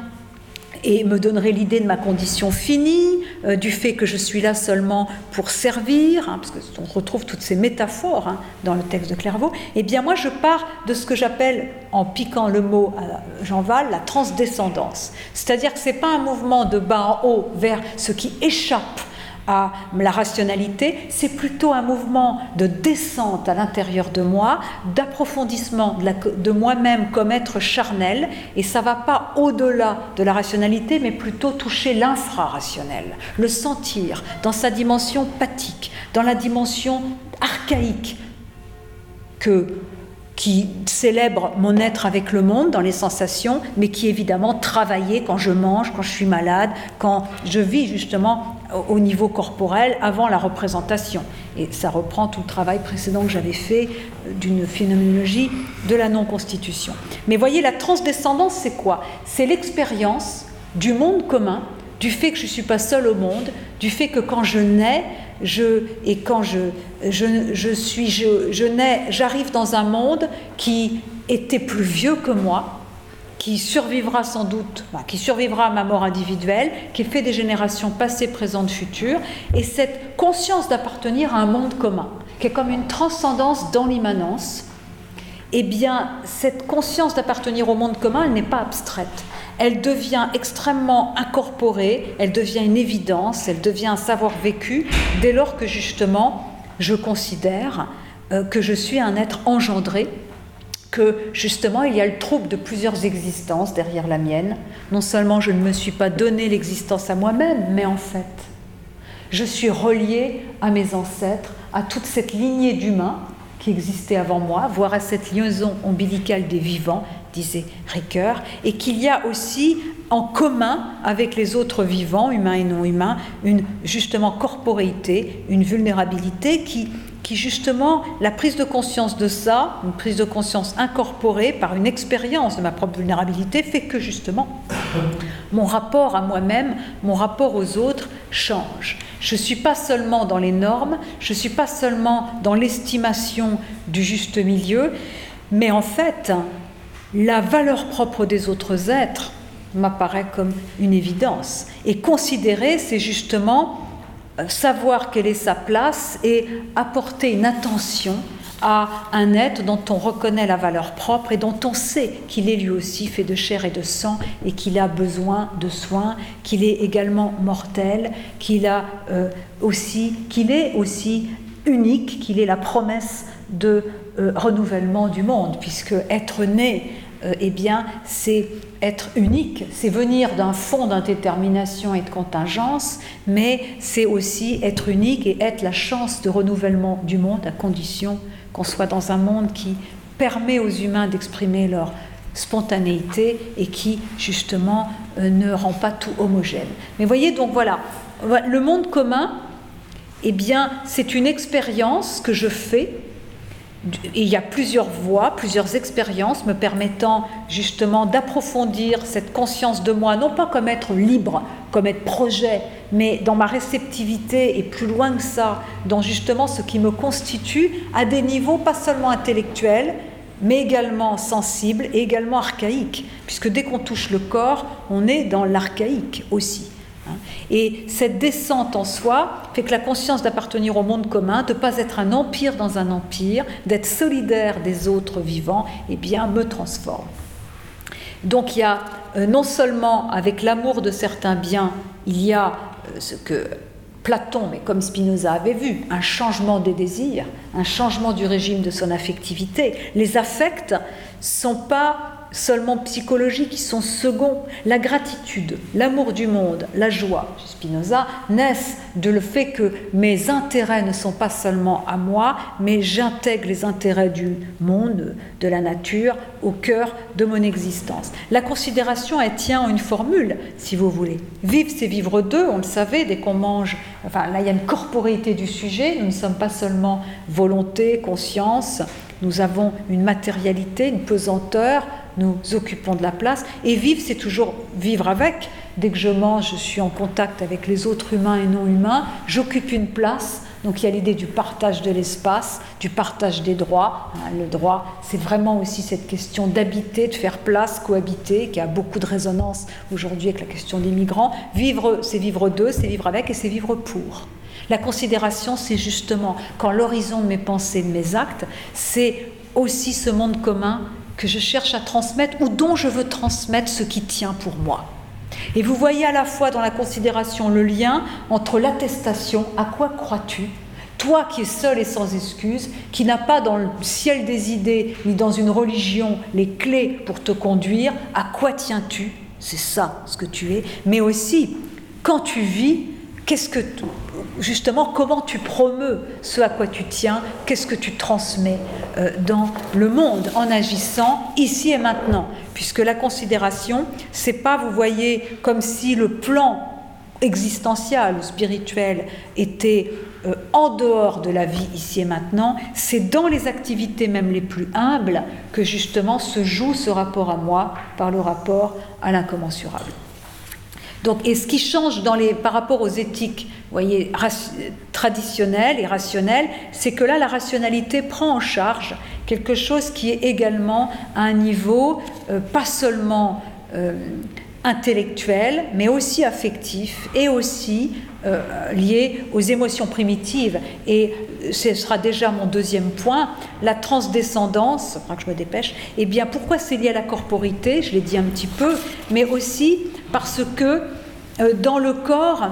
et me donnerait l'idée de ma condition finie, euh, du fait que je suis là seulement pour servir, hein, parce qu'on retrouve toutes ces métaphores hein, dans le texte de Clairvaux, eh bien moi je pars de ce que j'appelle, en piquant le mot à Jean Val, la transdescendance. C'est-à-dire que ce n'est pas un mouvement de bas en haut vers ce qui échappe à la rationalité, c'est plutôt un mouvement de descente à l'intérieur de moi, d'approfondissement de, moi-même comme être charnel, et ça va pas au-delà de la rationalité, mais plutôt toucher l'infrarationnel, le sentir dans sa dimension pathique, dans la dimension archaïque que qui célèbre mon être avec le monde dans les sensations, mais qui évidemment travaillait quand je mange, quand je suis malade, quand je vis justement au niveau corporel avant la représentation. Et ça reprend tout le travail précédent que j'avais fait euh, d'une phénoménologie de la non-constitution. Mais voyez, la transdescendance, c'est quoi? C'est l'expérience du monde commun, du fait que je ne suis pas seul au monde, du fait que quand je nais, je, et quand je, je, suis, je, je nais, j'arrive dans un monde qui était plus vieux que moi, qui survivra sans doute, qui survivra à ma mort individuelle, qui fait des générations passées, présentes, futures, et cette conscience d'appartenir à un monde commun, qui est comme une transcendance dans l'immanence, eh bien, cette conscience d'appartenir au monde commun, elle n'est pas abstraite. Elle devient extrêmement incorporée, elle devient une évidence, elle devient un savoir vécu, dès lors que justement je considère euh, que je suis un être engendré, que justement il y a le trouble de plusieurs existences derrière la mienne. Non seulement je ne me suis pas donné l'existence à moi-même, mais en fait, je suis relié à mes ancêtres, à toute cette lignée d'humains qui existait avant moi, voire à cette liaison ombilicale des vivants disait Ricoeur, et qu'il y a aussi en commun avec les autres vivants, humains et non humains, une justement corporéité, une vulnérabilité qui, qui justement, la prise de conscience de ça, une prise de conscience incorporée par une expérience de ma propre vulnérabilité, fait que justement, mon rapport à moi-même, mon rapport aux autres change. Je ne suis pas seulement dans les normes, je ne suis pas seulement dans l'estimation du juste milieu, mais en fait, la valeur propre des autres êtres m'apparaît comme une évidence. Et considérer, c'est justement savoir quelle est sa place et apporter une attention à un être dont on reconnaît la valeur propre et dont on sait qu'il est lui aussi fait de chair et de sang et qu'il a besoin de soins, qu'il est également mortel, qu'il a euh, aussi, qu'il est aussi unique, qu'il est la promesse de euh, renouvellement du monde, puisque être né euh, eh bien, c'est être unique, c'est venir d'un fond d'indétermination et de contingence, mais c'est aussi être unique et être la chance de renouvellement du monde à condition qu'on soit dans un monde qui permet aux humains d'exprimer leur spontanéité et qui justement euh, ne rend pas tout homogène. Mais voyez donc voilà, le monde commun, eh bien, c'est une expérience que je fais il y a plusieurs voies, plusieurs expériences me permettant justement d'approfondir cette conscience de moi, non pas comme être libre, comme être projet, mais dans ma réceptivité et plus loin que ça, dans justement ce qui me constitue à des niveaux pas seulement intellectuels, mais également sensibles et également archaïques, puisque dès qu'on touche le corps, on est dans l'archaïque aussi. Et cette descente en soi fait que la conscience d'appartenir au monde commun, de ne pas être un empire dans un empire, d'être solidaire des autres vivants, eh bien, me transforme. Donc il y a euh, non seulement avec l'amour de certains biens, il y a euh, ce que Platon, mais comme Spinoza avait vu, un changement des désirs, un changement du régime de son affectivité. Les affects sont pas seulement psychologiques, qui sont seconds. La gratitude, l'amour du monde, la joie, Spinoza, naissent de le fait que mes intérêts ne sont pas seulement à moi, mais j'intègre les intérêts du monde, de la nature, au cœur de mon existence. La considération, elle tient en une formule, si vous voulez. Vivre, c'est vivre deux, on le savait, dès qu'on mange. Enfin, là, il y a une corporéité du sujet, nous ne sommes pas seulement volonté, conscience, nous avons une matérialité, une pesanteur, nous occupons de la place. Et vivre, c'est toujours vivre avec. Dès que je mange, je suis en contact avec les autres humains et non humains, j'occupe une place. Donc il y a l'idée du partage de l'espace, du partage des droits. Hein, le droit, c'est vraiment aussi cette question d'habiter, de faire place, cohabiter, qui a beaucoup de résonance aujourd'hui avec la question des migrants. Vivre, c'est vivre deux, c'est vivre avec et c'est vivre pour. La considération, c'est justement quand l'horizon de mes pensées, de mes actes, c'est aussi ce monde commun que je cherche à transmettre ou dont je veux transmettre ce qui tient pour moi. Et vous voyez à la fois dans la considération le lien entre l'attestation, à quoi crois-tu? Toi qui es seul et sans excuse, qui n'as pas dans le ciel des idées ni dans une religion les clés pour te conduire, à quoi tiens-tu? C'est ça ce que tu es. Mais aussi, quand tu vis, qu'est-ce que justement comment tu promeus ce à quoi tu tiens, qu'est-ce que tu transmets euh, dans le monde en agissant ici et maintenant. Puisque la considération, c'est pas, vous voyez, comme si le plan existentiel spirituel était euh, en dehors de la vie ici et maintenant, c'est dans les activités même les plus humbles que justement se joue ce rapport à moi par le rapport à l'incommensurable. Donc, et ce qui change par rapport aux éthiques voyez, traditionnelles et rationnelles, c'est que là, la rationalité prend en charge quelque chose qui est également à un niveau euh, pas seulement euh, intellectuel, mais aussi affectif et aussi euh, lié aux émotions primitives. Et ce sera déjà mon deuxième point, la transdescendance, il que je me dépêche, eh bien pourquoi c'est lié à la corporité, je l'ai dit un petit peu, mais aussi parce que dans le corps,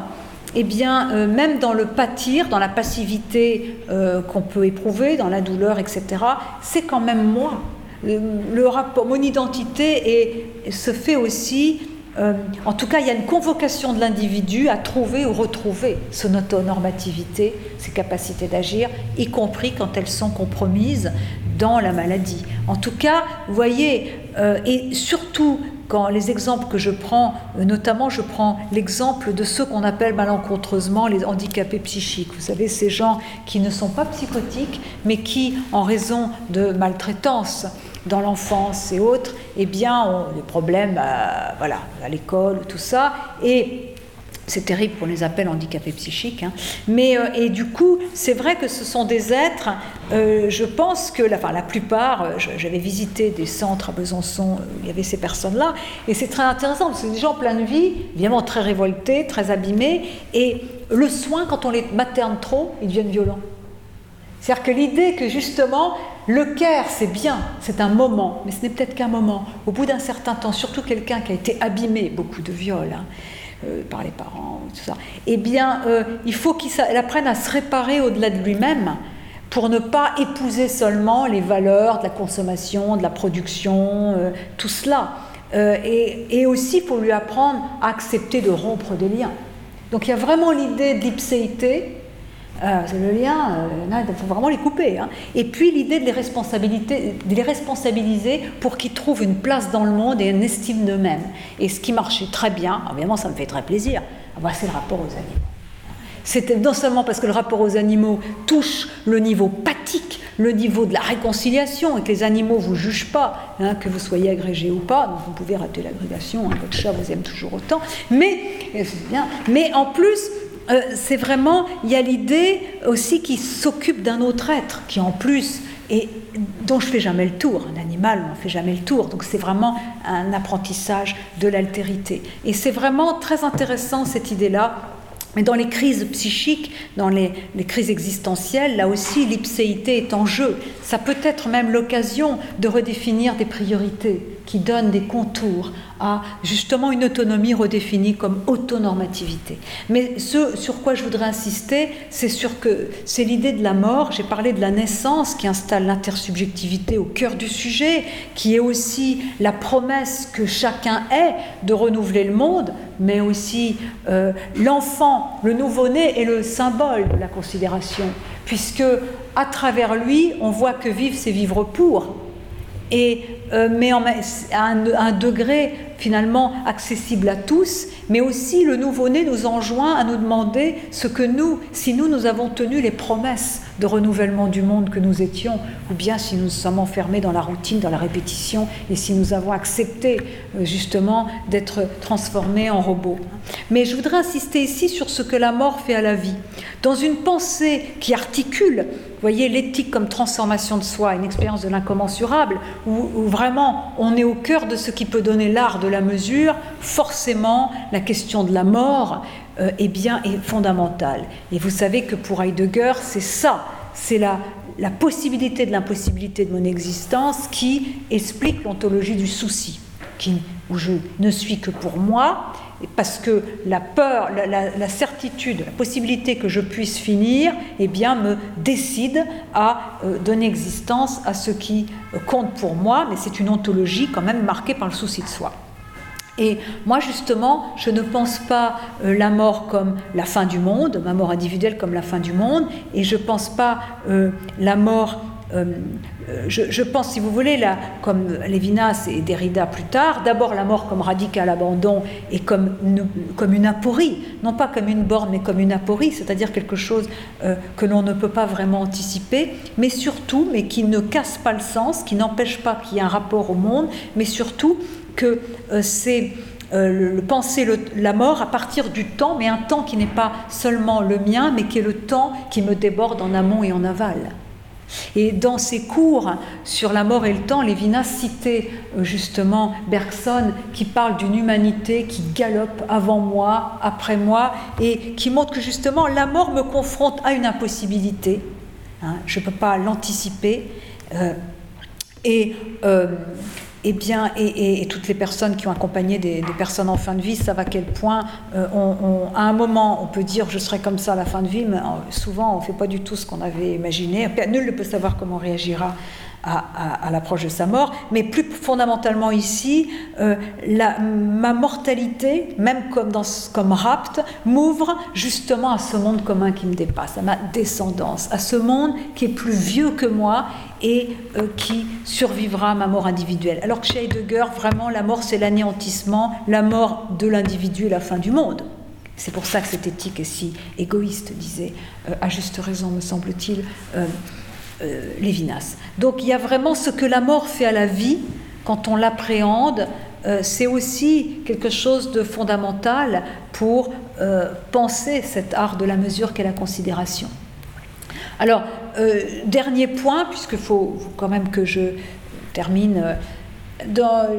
eh bien, euh, même dans le pâtir, dans la passivité euh, qu'on peut éprouver, dans la douleur, etc., c'est quand même moi. Mon identité se fait aussi, en tout cas, il y a une convocation de l'individu à trouver ou retrouver son autonormativité, ses capacités d'agir, y compris quand elles sont compromises dans la maladie. En tout cas, vous voyez, et surtout les exemples que je prends, euh, notamment je prends l'exemple de ceux qu'on appelle malencontreusement les handicapés psychiques. Vous savez, ces gens qui ne sont pas psychotiques, mais qui, en raison de maltraitance dans l'enfance et autres, eh bien, ont des problèmes voilà, à l'école, tout ça, et c'est terrible qu'on les appelle handicapés psychiques. Hein. Mais, euh, et du coup, c'est vrai que ce sont des êtres, euh, je pense que la, enfin, la plupart, euh, j'avais visité des centres à Besançon où il y avait ces personnes-là, et c'est très intéressant, parce que c'est des gens pleins de vie, évidemment très révoltés, très abîmés, et le soin, quand on les materne trop, ils deviennent violents. C'est-à-dire que l'idée que justement, le care, c'est bien, c'est un moment, mais ce n'est peut-être qu'un moment. Au bout d'un certain temps, surtout quelqu'un qui a été abîmé, beaucoup de viols, hein, euh, par les parents, tout ça, eh bien, euh, il faut qu'il apprenne à se réparer au-delà de lui-même pour ne pas épouser seulement les valeurs de la consommation, de la production, euh, tout cela. Et, aussi pour lui apprendre à accepter de rompre des liens. Donc il y a vraiment l'idée de l'ipséité, c'est le lien, il faut vraiment les couper. Hein. Et puis l'idée de les, de les responsabiliser pour qu'ils trouvent une place dans le monde et une estime d'eux-mêmes. Et ce qui marchait très bien, évidemment ça me fait très plaisir, ah bah, c'est le rapport aux animaux. C'était non seulement parce que le rapport aux animaux touche le niveau pathique, le niveau de la réconciliation, et que les animaux ne vous jugent pas, hein, que vous soyez agrégé ou pas, donc vous pouvez rater l'agrégation, hein, votre chat vous aime toujours autant, mais, bien, mais en plus, euh, c'est vraiment, il y a l'idée aussi qui s'occupe d'un autre être, qui en plus, et dont je fais jamais le tour. Un animal, on fait jamais le tour. Donc c'est vraiment un apprentissage de l'altérité. Et c'est vraiment très intéressant cette idée-là Mais dans les crises psychiques, dans les, crises existentielles, là aussi, l'ipséité est en jeu. Ça peut être même l'occasion de redéfinir des priorités qui donnent des contours à justement une autonomie redéfinie comme autonormativité. Mais ce sur quoi je voudrais insister, c'est sur que c'est l'idée de la mort. J'ai parlé de la naissance qui installe l'intersubjectivité au cœur du sujet, qui est aussi la promesse que chacun est de renouveler le monde, mais aussi euh, l'enfant, le nouveau-né est le symbole de la considération, puisque à travers lui, on voit que vivre, c'est vivre pour. Et euh, mais à un, degré finalement accessible à tous, mais aussi le nouveau-né nous enjoint à nous demander ce que nous, si nous, nous avons tenu les promesses de renouvellement du monde que nous étions, ou bien si nous sommes enfermés dans la routine, dans la répétition, et si nous avons accepté euh, justement d'être transformés en robots. Mais je voudrais insister ici sur ce que la mort fait à la vie. Dans une pensée qui articule voyez, l'éthique comme transformation de soi, une expérience de l'incommensurable, où, vraiment on est au cœur de ce qui peut donner l'art de la mesure, forcément la question de la mort euh, est bien fondamentale. Et vous savez que pour Heidegger, c'est ça, c'est la, la possibilité de l'impossibilité de mon existence qui explique l'ontologie du souci, qui, où je ne suis que pour moi parce que la peur, la, certitude, la possibilité que je puisse finir, eh bien, me décide à euh, donner existence à ce qui euh, compte pour moi, mais c'est une ontologie quand même marquée par le souci de soi. Et moi, justement, je ne pense pas euh, la mort comme la fin du monde, ma mort individuelle comme la fin du monde, et je ne pense pas la mort euh, je, pense, si vous voulez, comme Lévinas et Derrida plus tard, d'abord la mort comme radical abandon et comme une, comme une aporie, non pas comme une borne, mais comme une aporie, c'est-à-dire quelque chose euh, que l'on ne peut pas vraiment anticiper, mais surtout, mais qui ne casse pas le sens, qui n'empêche pas qu'il y ait un rapport au monde, mais surtout que euh, c'est le, penser la mort à partir du temps, mais un temps qui n'est pas seulement le mien, mais qui est le temps qui me déborde en amont et en aval. Et dans ses cours sur la mort et le temps, Lévinas citait euh, justement Bergson qui parle d'une humanité qui galope avant moi, après moi, et qui montre que justement la mort me confronte à une impossibilité. Hein, je ne peux pas l'anticiper. Euh, et euh, eh bien, et, toutes les personnes qui ont accompagné des, personnes en fin de vie savent à quel point, euh, à un moment, on peut dire je serai comme ça à la fin de vie, mais euh, souvent on ne fait pas du tout ce qu'on avait imaginé. Nul ne peut savoir comment on réagira à, l'approche de sa mort, mais plus fondamentalement ici, euh, ma mortalité, même comme, comme rapte, m'ouvre justement à ce monde commun qui me dépasse, à ma descendance, à ce monde qui est plus vieux que moi et euh, qui survivra à ma mort individuelle. Alors que chez Heidegger, vraiment, la mort, c'est l'anéantissement, la mort de l'individu et la fin du monde. C'est pour ça que cette éthique est si égoïste, disait euh, à juste raison, me semble-t-il, euh, Lévinas. Donc il y a vraiment ce que la mort fait à la vie quand on l'appréhende. Euh, c'est aussi quelque chose de fondamental pour euh, penser cet art de la mesure qu'est la considération. Alors, dernier point, puisqu'il faut, quand même que je termine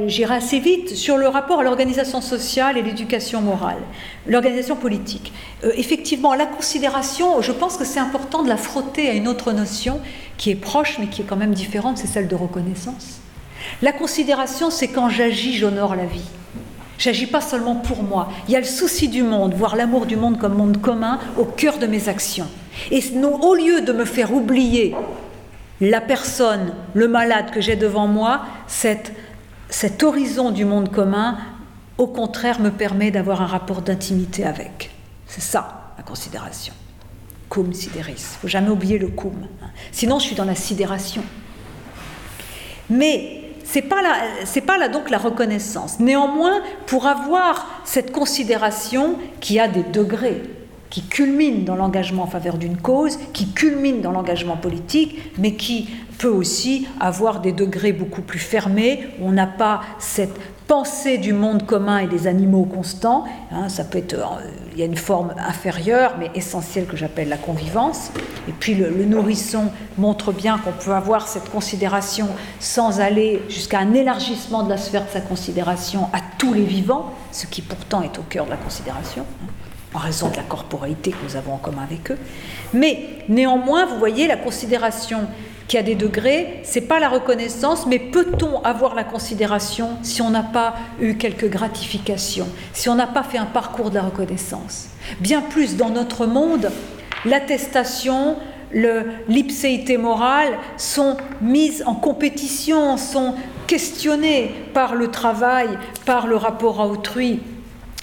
j'irai assez vite, sur le rapport à l'organisation sociale et l'éducation morale, l'organisation politique. Euh, effectivement, la considération, je pense que c'est important de la frotter à une autre notion qui est proche mais qui est quand même différente, c'est celle de reconnaissance. La considération, c'est quand j'agis, j'honore la vie. J'agis pas seulement pour moi. Il y a le souci du monde, voir l'amour du monde comme monde commun au cœur de mes actions. Et au lieu de me faire oublier la personne, le malade que j'ai devant moi, cet horizon du monde commun, au contraire, me permet d'avoir un rapport d'intimité avec. C'est ça, la considération. Cum sideris. Il faut jamais oublier le cum. Hein. Sinon, je suis dans la sidération. Mais ce n'est pas, pas là donc la reconnaissance. Néanmoins, pour avoir cette considération qui a des degrés, qui culmine dans l'engagement en faveur d'une cause, qui culmine dans l'engagement politique, mais qui peut aussi avoir des degrés beaucoup plus fermés, où on n'a pas cette pensée du monde commun et des animaux constants. Hein, ça peut être, euh, il y a une forme inférieure, mais essentielle que j'appelle la convivance. Et puis le, le nourrisson montre bien qu'on peut avoir cette considération sans aller jusqu'à un élargissement de la sphère de sa considération à tous les vivants, ce qui pourtant est au cœur de la considération en raison de la corporalité que nous avons en commun avec eux. Mais néanmoins, vous voyez, la considération qui a des degrés, c'est pas la reconnaissance, mais peut-on avoir la considération si on n'a pas eu quelques gratifications, si on n'a pas fait un parcours de la reconnaissance? Bien plus dans notre monde, l'attestation, l'ipséité morale sont mises en compétition, sont questionnées par le travail, par le rapport à autrui.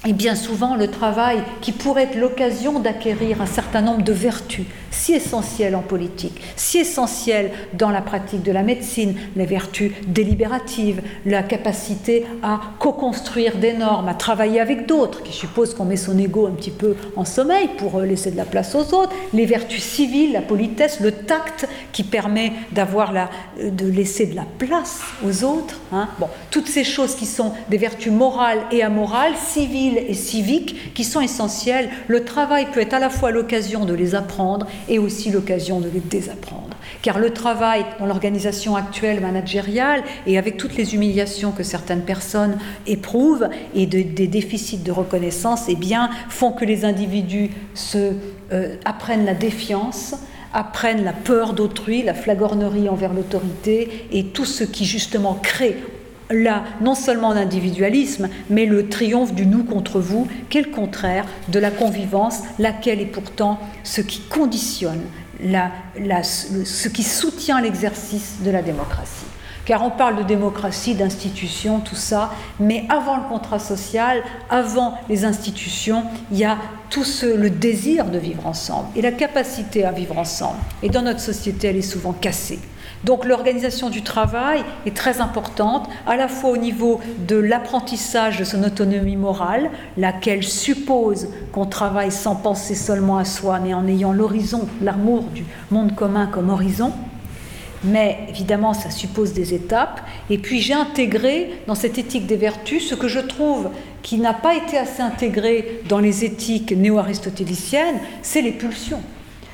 Et bien souvent, le travail qui pourrait être l'occasion d'acquérir un certain nombre de vertus, si essentielles en politique, si essentielles dans la pratique de la médecine, les vertus délibératives, la capacité à co-construire des normes, à travailler avec d'autres, qui suppose qu'on met son ego un petit peu en sommeil pour euh, laisser de la place aux autres, les vertus civiles, la politesse, le tact qui permet d'avoir la, euh, de laisser de la place aux autres. Hein. Bon, toutes ces choses qui sont des vertus morales et amorales, civiles et civiques, qui sont essentielles. Le travail peut être à la fois l'occasion de les apprendre et aussi l'occasion de les désapprendre. Car le travail dans l'organisation actuelle managériale et avec toutes les humiliations que certaines personnes éprouvent et des déficits de reconnaissance, eh bien, font que les individus se, euh, apprennent la défiance, apprennent la peur d'autrui, la flagornerie envers l'autorité et tout ce qui justement crée là non seulement l'individualisme, mais le triomphe du nous contre vous, le contraire de la convivence, laquelle est pourtant ce qui conditionne, ce qui soutient l'exercice de la démocratie. Car on parle de démocratie, d'institutions, tout ça, mais avant le contrat social, avant les institutions, il y a tout ce, le désir de vivre ensemble et la capacité à vivre ensemble. Et dans notre société, elle est souvent cassée. Donc l'organisation du travail est très importante, à la fois au niveau de l'apprentissage de son autonomie morale, laquelle suppose qu'on travaille sans penser seulement à soi, mais en ayant l'horizon, l'amour du monde commun comme horizon. Mais évidemment, ça suppose des étapes. Et puis j'ai intégré dans cette éthique des vertus ce que je trouve qui n'a pas été assez intégré dans les éthiques néo-aristotéliciennes, c'est les pulsions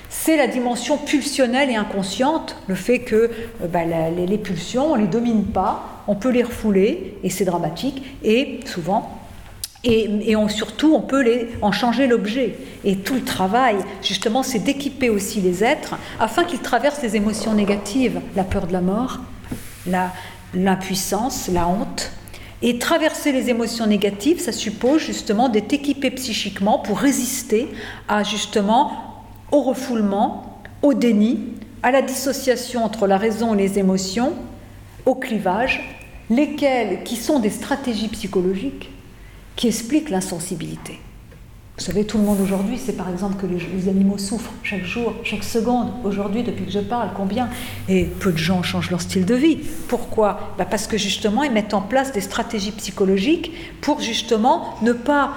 c'est la dimension pulsionnelle et inconsciente, le fait que euh, bah, les, pulsions, on ne les domine pas, on peut les refouler, et c'est dramatique, et souvent, et, surtout, on peut les, en changer l'objet. Et tout le travail, justement, c'est d'équiper aussi les êtres afin qu'ils traversent les émotions négatives, la peur de la mort, l'impuissance, la honte, et traverser les émotions négatives, ça suppose justement d'être équipé psychiquement pour résister à justement au refoulement, au déni, à la dissociation entre la raison et les émotions, au clivage, lesquels qui sont des stratégies psychologiques qui expliquent l'insensibilité. Vous savez, tout le monde aujourd'hui sait par exemple que les, animaux souffrent chaque jour, chaque seconde. Aujourd'hui, depuis que je parle, combien Et peu de gens changent leur style de vie. Pourquoi? Bah, Parce que justement, ils mettent en place des stratégies psychologiques pour justement ne pas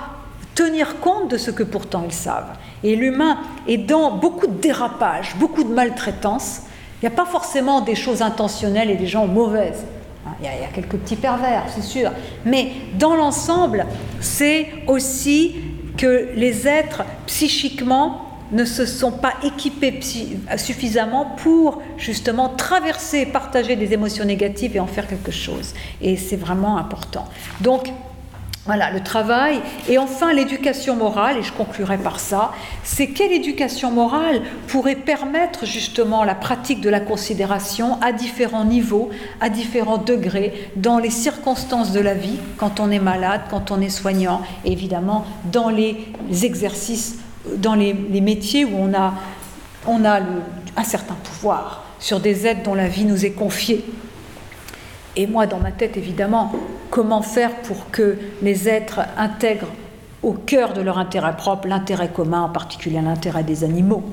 tenir compte de ce que pourtant ils savent. Et l'humain est dans beaucoup de dérapages, beaucoup de maltraitance. Il n'y a pas forcément des choses intentionnelles et des gens mauvaises. Hein, il y, a, il y a quelques petits pervers, c'est sûr. Mais dans l'ensemble, c'est aussi que les êtres psychiquement ne se sont pas équipés suffisamment pour justement traverser, partager des émotions négatives et en faire quelque chose. Et c'est vraiment important. Donc, voilà, le travail. Et enfin, l'éducation morale, et je conclurai par ça, c'est quelle éducation morale pourrait permettre justement la pratique de la considération à différents niveaux, à différents degrés, dans les circonstances de la vie, quand on est malade, quand on est soignant, évidemment dans les exercices, dans les, métiers où on a, on a un certain pouvoir sur des aides dont la vie nous est confiée. Et moi, dans ma tête, évidemment, comment faire pour que les êtres intègrent au cœur de leur intérêt propre l'intérêt commun, en particulier l'intérêt des animaux.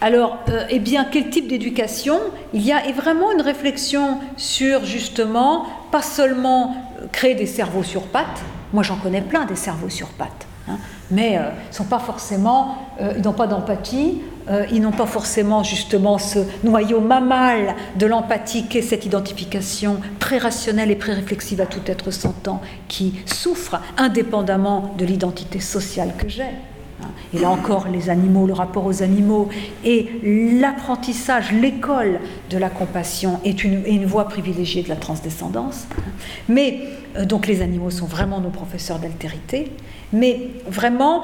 Alors, euh, eh bien, quel type d'éducation Il y a vraiment une réflexion sur justement, pas seulement créer des cerveaux sur pattes, moi j'en connais plein des cerveaux sur pattes, hein, mais euh, ils sont pas forcément, euh, ils n'ont pas d'empathie, euh, ils n'ont pas forcément justement ce noyau mammal de l'empathie qu'est cette identification pré-rationnelle et pré-réflexive à tout être sentant qui souffre indépendamment de l'identité sociale que j'ai. Hein. Et là encore, les animaux, le rapport aux animaux et l'apprentissage, l'école de la compassion est une, voie privilégiée de la transdescendance. Mais donc les animaux sont vraiment nos professeurs d'altérité. Mais vraiment,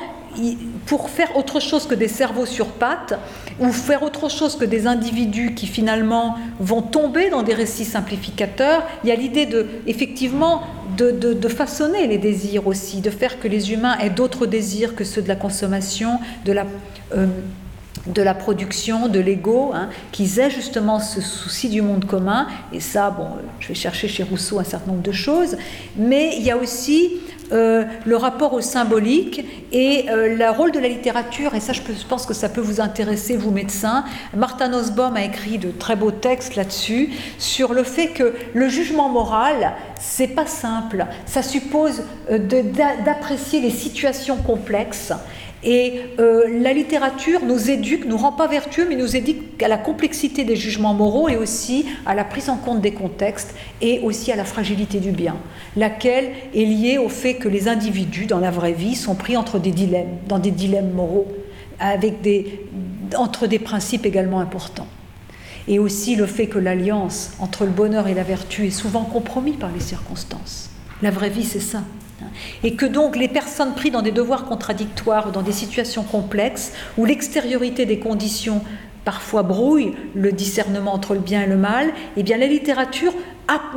pour faire autre chose que des cerveaux sur pattes, ou faire autre chose que des individus qui finalement vont tomber dans des récits simplificateurs, il y a l'idée de, effectivement, de, façonner les désirs aussi, de faire que les humains aient d'autres désirs que ceux de la consommation, de la... Euh, de la production, de l'ego, hein, qu'ils aient justement ce souci du monde commun. Et ça, bon, je vais chercher chez Rousseau un certain nombre de choses. Mais il y a aussi euh, le rapport au symbolique et euh, le rôle de la littérature, et ça je, pense que ça peut vous intéresser, vous médecins. Martin Nussbaum a écrit de très beaux textes là-dessus, sur le fait que le jugement moral, c'est pas simple. Ça suppose euh, d'apprécier les situations complexes et euh, la littérature nous éduque, nous rend pas vertueux, mais nous éduque à la complexité des jugements moraux et aussi à la prise en compte des contextes et aussi à la fragilité du bien, laquelle est liée au fait que les individus dans la vraie vie sont pris entre des dilemmes, dans des dilemmes moraux, avec des, entre des principes également importants. Et aussi le fait que l'alliance entre le bonheur et la vertu est souvent compromis par les circonstances. La vraie vie, c'est ça. Et que donc les personnes prises dans des devoirs contradictoires, dans des situations complexes, où l'extériorité des conditions parfois brouille le discernement entre le bien et le mal, eh bien la littérature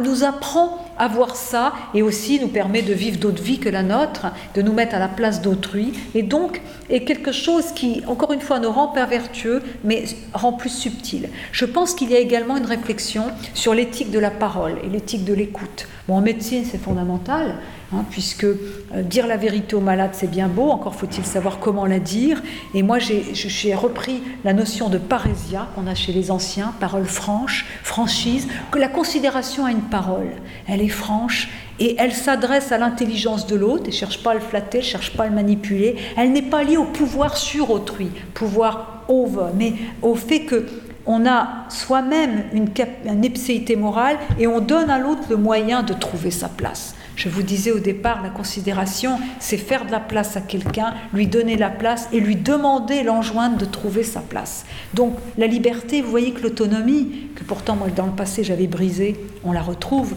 nous apprend à voir ça et aussi nous permet de vivre d'autres vies que la nôtre, de nous mettre à la place d'autrui, et donc est quelque chose qui, encore une fois, ne rend pas vertueux, mais rend plus subtil. Je pense qu'il y a également une réflexion sur l'éthique de la parole et l'éthique de l'écoute. En médecine, c'est fondamental, Hein, puisque euh, dire la vérité aux malades, c'est bien beau, encore faut-il savoir comment la dire. Et moi, j'ai repris la notion de parésia qu'on a chez les anciens, parole franche, franchise, que la considération a une parole. Elle est franche et elle s'adresse à l'intelligence de l'autre, elle ne cherche pas à le flatter, elle ne cherche pas à le manipuler. Elle n'est pas liée au pouvoir sur autrui, pouvoir over, mais au fait que on a soi-même une, une morale et on donne à l'autre le moyen de trouver sa place. Je vous disais au départ, la considération, c'est faire de la place à quelqu'un, lui donner la place et lui demander, l'enjoindre de trouver sa place. Donc la liberté, vous voyez que l'autonomie, que pourtant moi dans le passé j'avais brisée, on la retrouve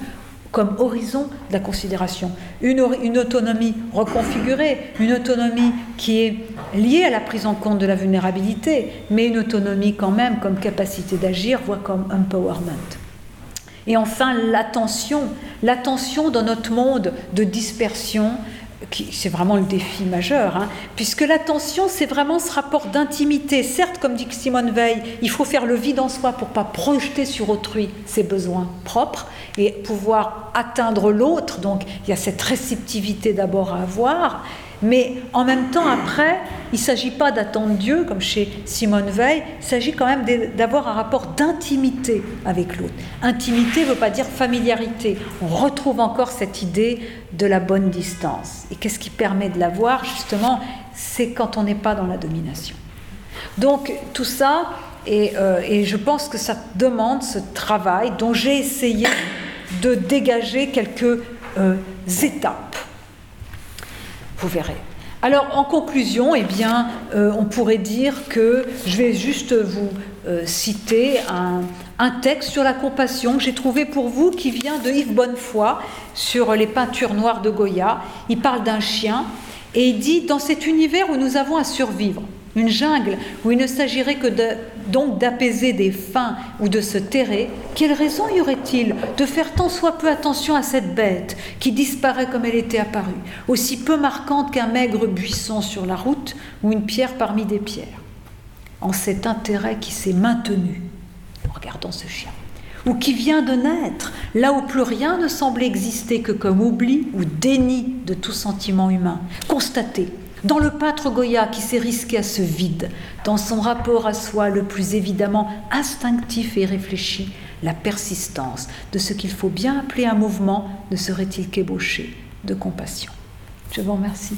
comme horizon de la considération. Une, autonomie reconfigurée, une autonomie qui est liée à la prise en compte de la vulnérabilité, mais une autonomie quand même comme capacité d'agir, voire comme empowerment. Et enfin, l'attention, l'attention dans notre monde de dispersion, c'est vraiment le défi majeur, hein, puisque l'attention, c'est vraiment ce rapport d'intimité. Certes, comme dit Simone Veil, il faut faire le vide en soi pour pas projeter sur autrui ses besoins propres et pouvoir atteindre l'autre. Donc, il y a cette réceptivité d'abord à avoir, mais en même temps, après, il ne s'agit pas d'attendre Dieu, comme chez Simone Veil, il s'agit quand même d'avoir un rapport d'intimité avec l'autre. Intimité ne veut pas dire familiarité. On retrouve encore cette idée de la bonne distance. Et qu'est-ce qui permet de l'avoir, justement? C'est quand on n'est pas dans la domination. Donc, tout ça, et, euh, et je pense que ça demande ce travail dont j'ai essayé de dégager quelques euh, étapes vous verrez. Alors en conclusion, eh euh, on pourrait dire que je vais juste vous euh, citer un, un, texte sur la compassion que j'ai trouvé pour vous qui vient de Yves Bonnefoy sur les peintures noires de Goya. Il parle d'un chien et il dit Dans cet univers où nous avons à survivre, une jungle où il ne s'agirait que donc d'apaiser des faim ou de se terrer, quelle raison y aurait-il de faire tant soit peu attention à cette bête qui disparaît comme elle était apparue, aussi peu marquante qu'un maigre buisson sur la route ou une pierre parmi des pierres En cet intérêt qui s'est maintenu, en regardant ce chien, ou qui vient de naître, là où plus rien ne semble exister que comme oubli ou déni de tout sentiment humain, constaté dans le peintre Goya qui s'est risqué à ce vide, dans son rapport à soi le plus évidemment instinctif et réfléchi, la persistance de ce qu'il faut bien appeler un mouvement ne serait-il qu'ébauché de compassion Je vous remercie.